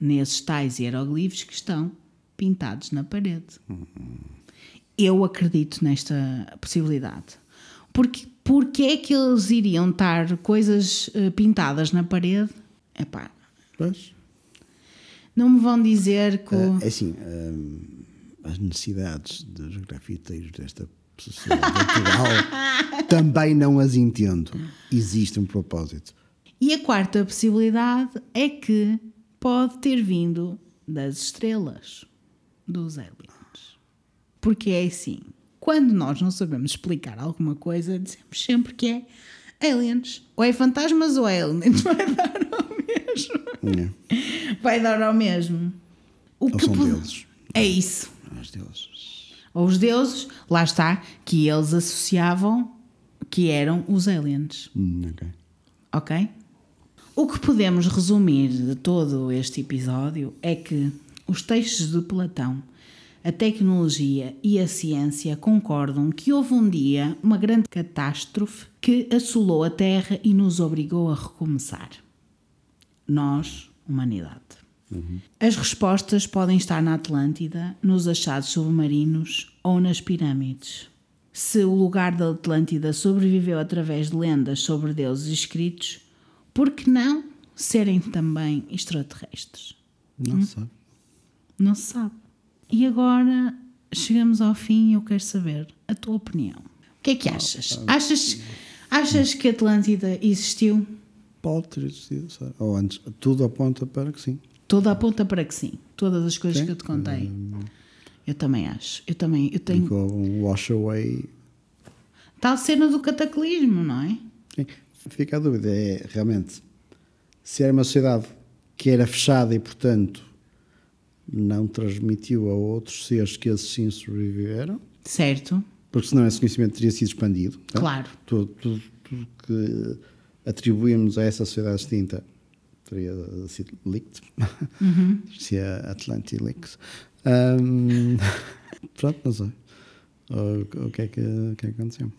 Nesses tais hieroglifos que estão pintados na parede. Eu acredito nesta possibilidade. Porque, porque é que eles iriam estar coisas eh, pintadas na parede? Epá, Pois. não me vão dizer que. Ah, é assim, ah, as necessidades dos grafiteiros desta sociedade atual também não as entendo. Existe um propósito. E a quarta possibilidade é que pode ter vindo das estrelas, dos aliens. Porque é assim, quando nós não sabemos explicar alguma coisa, dizemos sempre que é aliens. Ou é fantasmas ou é aliens. Vai dar ao mesmo. É. Vai dar ao mesmo. O Ou são pode- deuses. É isso. Os deuses. Ou os deuses, lá está, que eles associavam que eram os aliens. Hum, ok. Ok? O que podemos resumir de todo este episódio é que os textos de Platão, a tecnologia e a ciência concordam que houve um dia uma grande catástrofe que assolou a Terra e nos obrigou a recomeçar. Nós, humanidade. As respostas podem estar na Atlântida, nos achados submarinos ou nas pirâmides. Se o lugar da Atlântida sobreviveu através de lendas sobre deuses escritos, por que não serem também extraterrestres? Não se sabe. Não se sabe. E agora chegamos ao fim e eu quero saber a tua opinião. O que é que achas? Achas, achas que a Atlântida existiu? Pode ter existido, sabe? Ou antes, tudo aponta para que sim. Toda aponta para que sim. Todas as coisas Sim. que eu te contei. Eu também acho. Eu também. Eu tenho Ficou um wash away. tal cena do cataclismo, não é? Sim. Fica a dúvida, é realmente se era uma sociedade que era fechada e, portanto, não transmitiu a outros seres que esses sim sobreviveram, Certo? porque senão esse conhecimento teria sido expandido. tá? Claro. Tudo, tudo, tudo que atribuímos a essa sociedade extinta teria sido leaked. Uhum. Se a Atlantic Leaks. Ahm, pronto, não sei. O, o que, é que, o que é que aconteceu?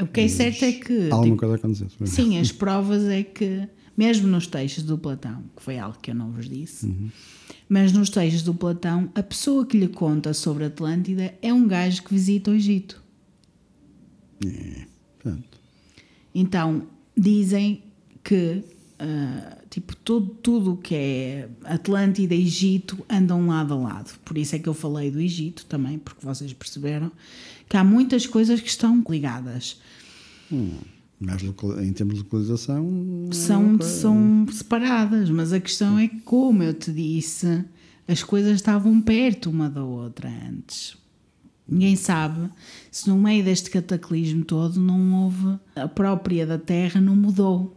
O que é certo é que. Alguma tipo, coisa aconteceu. sim, as provas é que, mesmo nos textos do Platão, que foi algo que eu não vos disse, mas nos textos do Platão, a pessoa que lhe conta sobre a Atlântida é um gajo que visita o Egito. É, pronto. Então, dizem que ah, tipo, tudo, tudo o que é Atlântida e Egito andam lado a lado. Por isso é que eu falei do Egito também, porque vocês perceberam que há muitas coisas que estão ligadas. Mas em termos de localização. é São, coisa- são separadas, mas a questão é que, como eu te disse, as coisas estavam perto uma da outra antes. Ninguém sabe se no meio deste cataclismo todo não houve. A própria da Terra não mudou.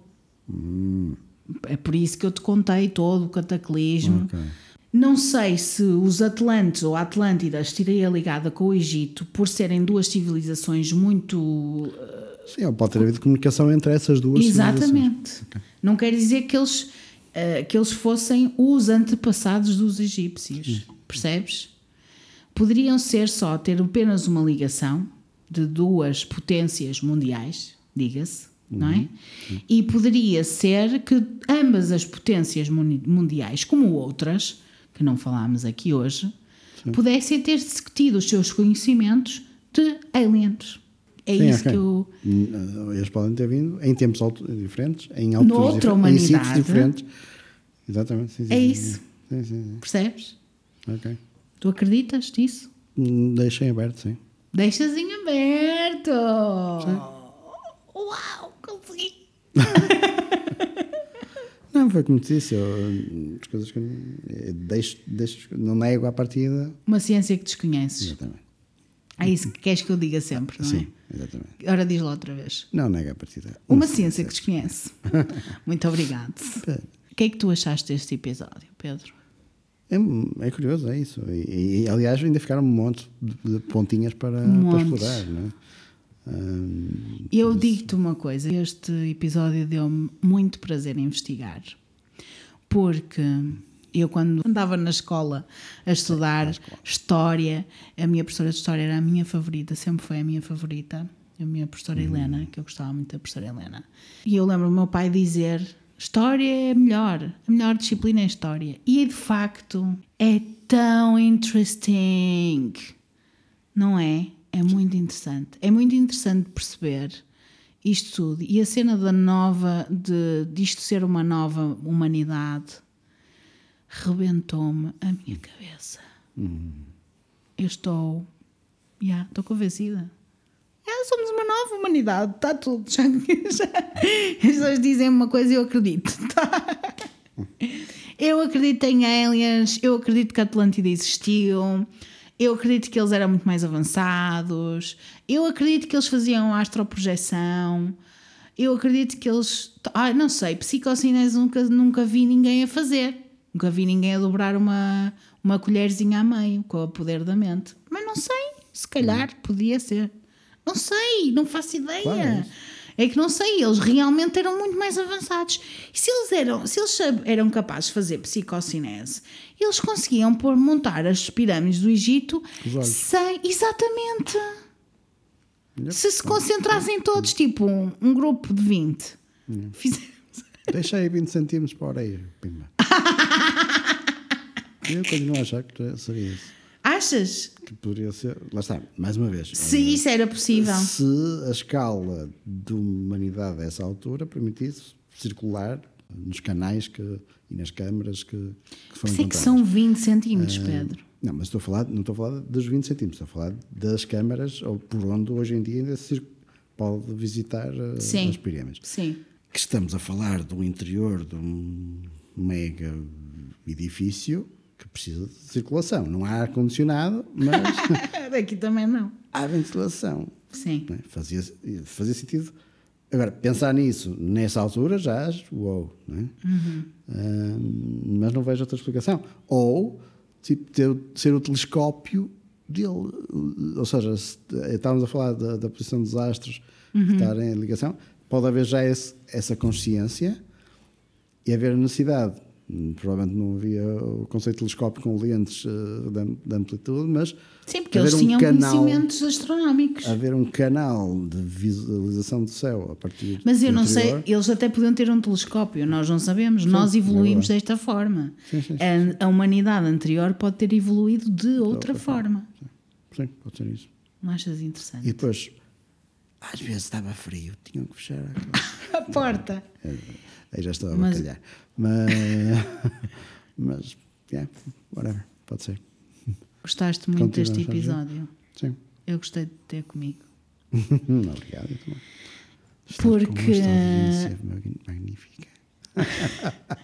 É por isso que eu te contei todo o cataclismo. Ok. Não sei se os Atlantes ou a Atlântida estaria ligada com o Egito por serem duas civilizações muito. Sim, ou pode ter havido comunicação entre essas duas. Exatamente. Não quer dizer que eles, eh, que eles fossem os antepassados dos egípcios. Percebes? Poderiam ser só ter apenas uma ligação de duas potências mundiais, diga-se, não é? E poderia ser que ambas as potências mundiais, como outras, que não falámos aqui hoje, pudessem ter tido os seus conhecimentos de aliens. É Sim, isso ok. que eu. Hum, Eles podem ter vindo em tempos diferentes, em alturas diferentes, em sítios diferentes. Exatamente. Sim, sim, É sim, isso. Sim, sim, sim. Percebes? Ok. Tu acreditas nisso? Hum, Deixem aberto, sim. Deixas em aberto! Uau, consegui! Não, foi como te disse, eu, as coisas que eu não- eu deixo, deixo, não nego à partida. Uma ciência que desconheces. Exatamente. É isso que queres que eu diga sempre, não Sim, exatamente. é? Ora, diz lá outra vez. Não nego à partida. Uma ciência que desconhece. Muito obrigado. O que é que tu achaste deste episódio, Pedro? É, é curioso, é isso. E, e, aliás, ainda ficaram um monte de, pontinhas para, para Montes. explorar, não é? Hum, Eu digo-te uma coisa: este episódio deu-me muito prazer em investigar, porque eu, quando andava na escola a estudar história, a minha professora de história era a minha favorita, sempre foi a minha favorita, a minha professora Helena, que eu gostava muito da professora Helena. E eu lembro o meu pai dizer: História é melhor, a melhor disciplina é história. E de facto é tão interesting. Não é? É muito interessante. É muito interessante perceber isto tudo. E a cena da nova, de, disto ser uma nova humanidade, rebentou-me a minha cabeça. Eu estou. Já, estou convencida. É, somos uma nova humanidade, está tudo. Já, já- as pessoas dizem uma coisa e eu acredito. Tá? Eu acredito em aliens, eu acredito que a Atlântida existiu, eu acredito que eles eram muito mais avançados, eu acredito que eles faziam astroprojeção, eu acredito que eles. Ah, não sei, psicocinese nunca, nunca vi ninguém a fazer. Nunca vi ninguém a dobrar uma, uma colherzinha a meio com o poder da mente. Mas não sei, se calhar podia ser. Não sei, não faço ideia. Claro, é. É que não sei, eles realmente eram muito mais avançados. E se eles eram, se eles eram capazes de fazer psicocinese, eles conseguiam pôr, montar as pirâmides do Egito sem. Exatamente. Yep. Se se concentrassem todos, tipo um, um grupo de 20. Fizer- Deixa aí 20 centímetros para a orelha. Pimba. Eu continuo a achar que seria isso. Achas? Que poderia ser. Lá está, mais uma vez. Se isso era possível. Se a escala de humanidade a essa altura permitisse circular nos canais que, e nas câmaras que, que foram Sei que são 20 centímetros, Pedro. Não, mas estou a falar, não estou a falar dos 20 centímetros, estou a falar das câmaras ou por onde hoje em dia ainda se pode visitar eh, Sim. as pirâmides. Sim. Que estamos a falar do interior de um mega edifício precisa de circulação. Não há ar-condicionado, mas Daqui também não. há ventilação. Sim. é? Fazia, fazia sentido. Agora, pensar nisso nessa altura já, uou, não é? Ah, mas não vejo outra explicação. Ou tipo, ter, ser o telescópio dele. Ou seja, se estávamos a falar da, da posição dos astros estar em ligação, pode haver já esse- essa consciência e haver a necessidade. Provavelmente não havia o conceito de telescópio com lentes eh, de, am- de amplitude, mas Sim, porque eles um tinham canal- conhecimentos astronómicos. haver um canal de visualização do céu a partir Mas eu não interior. sei, eles até podiam ter um telescópio, nós não sabemos, nós é evoluímos verdade. desta forma. Sim, sim, sim, A, a humanidade anterior pode ter evoluído de outra forma. Sim, pode ser isso. Não achas E interessante? depois, às vezes estava frio, tinham que fechar a A porta. Aí já estou a bacalhar. Mas, mas, yeah, whatever, pode ser. Gostaste muito Continua deste episódio. Sim. Eu gostei de ter comigo. Obrigado. eu também. Com Porque- mag- magnífica.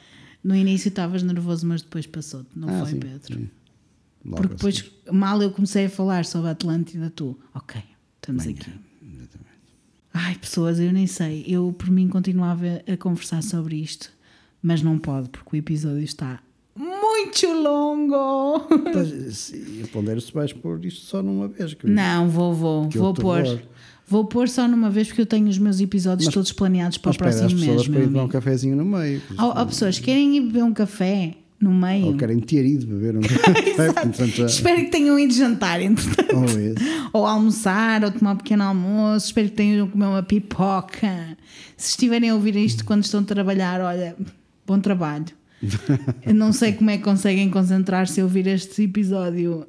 No início estavas nervoso, mas depois passou-te, não Ah, foi, sim, Pedro? sim. Porque depois, assim. mal eu comecei a falar sobre a Atlântida, tu, ok, estamos aqui. Exatamente. Ai, pessoas, eu nem sei. Eu, por mim, continuava a conversar sobre isto, mas não pode, porque o episódio está muito longo. Eu pondero se vais pôr isto só numa vez. que- Não, vou, vou, Que vou pôr. Vou pôr só numa vez, porque eu tenho os meus episódios Mas- todos planeados para o espera as próximo pessoas mês. para ir beber um cafezinho no meio. Há, há pessoas que querem ir beber um café no meio. Ou querem ter ido beber um café. portanto, Espero que tenham ido jantar, entretanto. ou ou almoçar, ou tomar um pequeno almoço. Espero que tenham comer uma pipoca. Se estiverem a ouvir isto quando estão a trabalhar, olha, bom trabalho. Eu não sei como é que conseguem concentrar-se a ouvir este episódio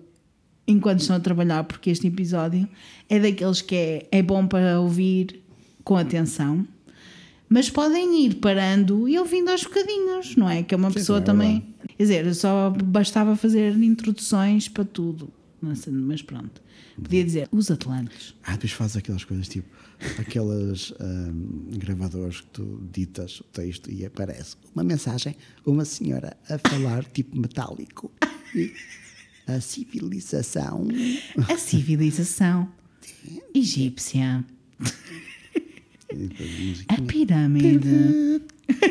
enquanto estão a trabalhar, porque este episódio é daqueles que é, é bom para ouvir com atenção. Mas podem ir parando e ouvindo aos bocadinhos, não é? Que é uma pessoa é também. Quer dizer, só bastava fazer introduções para tudo. Mas pronto. Podia dizer os Atlantes. Ah, depois faz aquelas coisas tipo aquelas ahm, gravadores que tu ditas o texto e aparece uma mensagem, uma senhora a falar tipo metálico. E a civilização. A civilização egípcia. A. A pirâmide.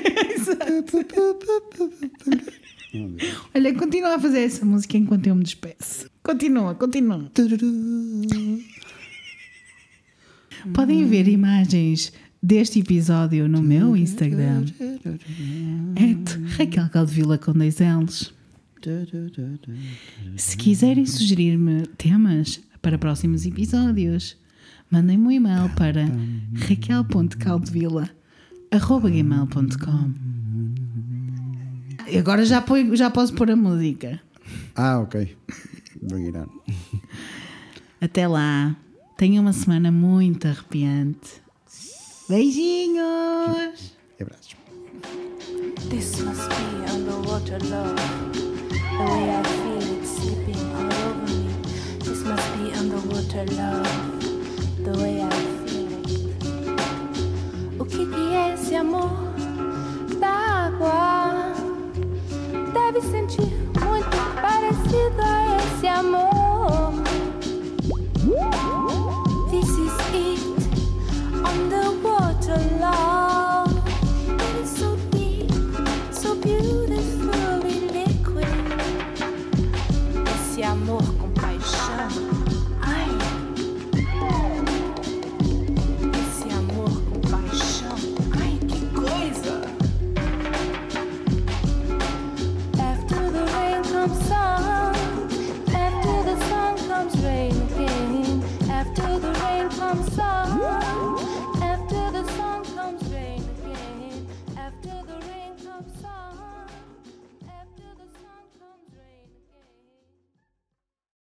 Olha, continua a fazer essa música enquanto eu me despeço. Continua, continua. Podem ver imagens deste episódio no meu Instagram. Raquel Caldevila com dois L's. Se quiserem sugerir-me temas para próximos episódios, mandem-me um e-mail para raquel.caldevila.gmail.com Agora já, põe- já posso pôr a música. Ah, ok. Vou virar. Até lá. Tenha uma semana muito arrepiante. Beijinhos! E abraços. This must be underwater love. The way I feel it sleeping all over me. This must be underwater love. The way I feel it. O que que é esse amor da água? Deve sentir muito parecido a esse amor. This is it. Underwater love. It I'm sorry.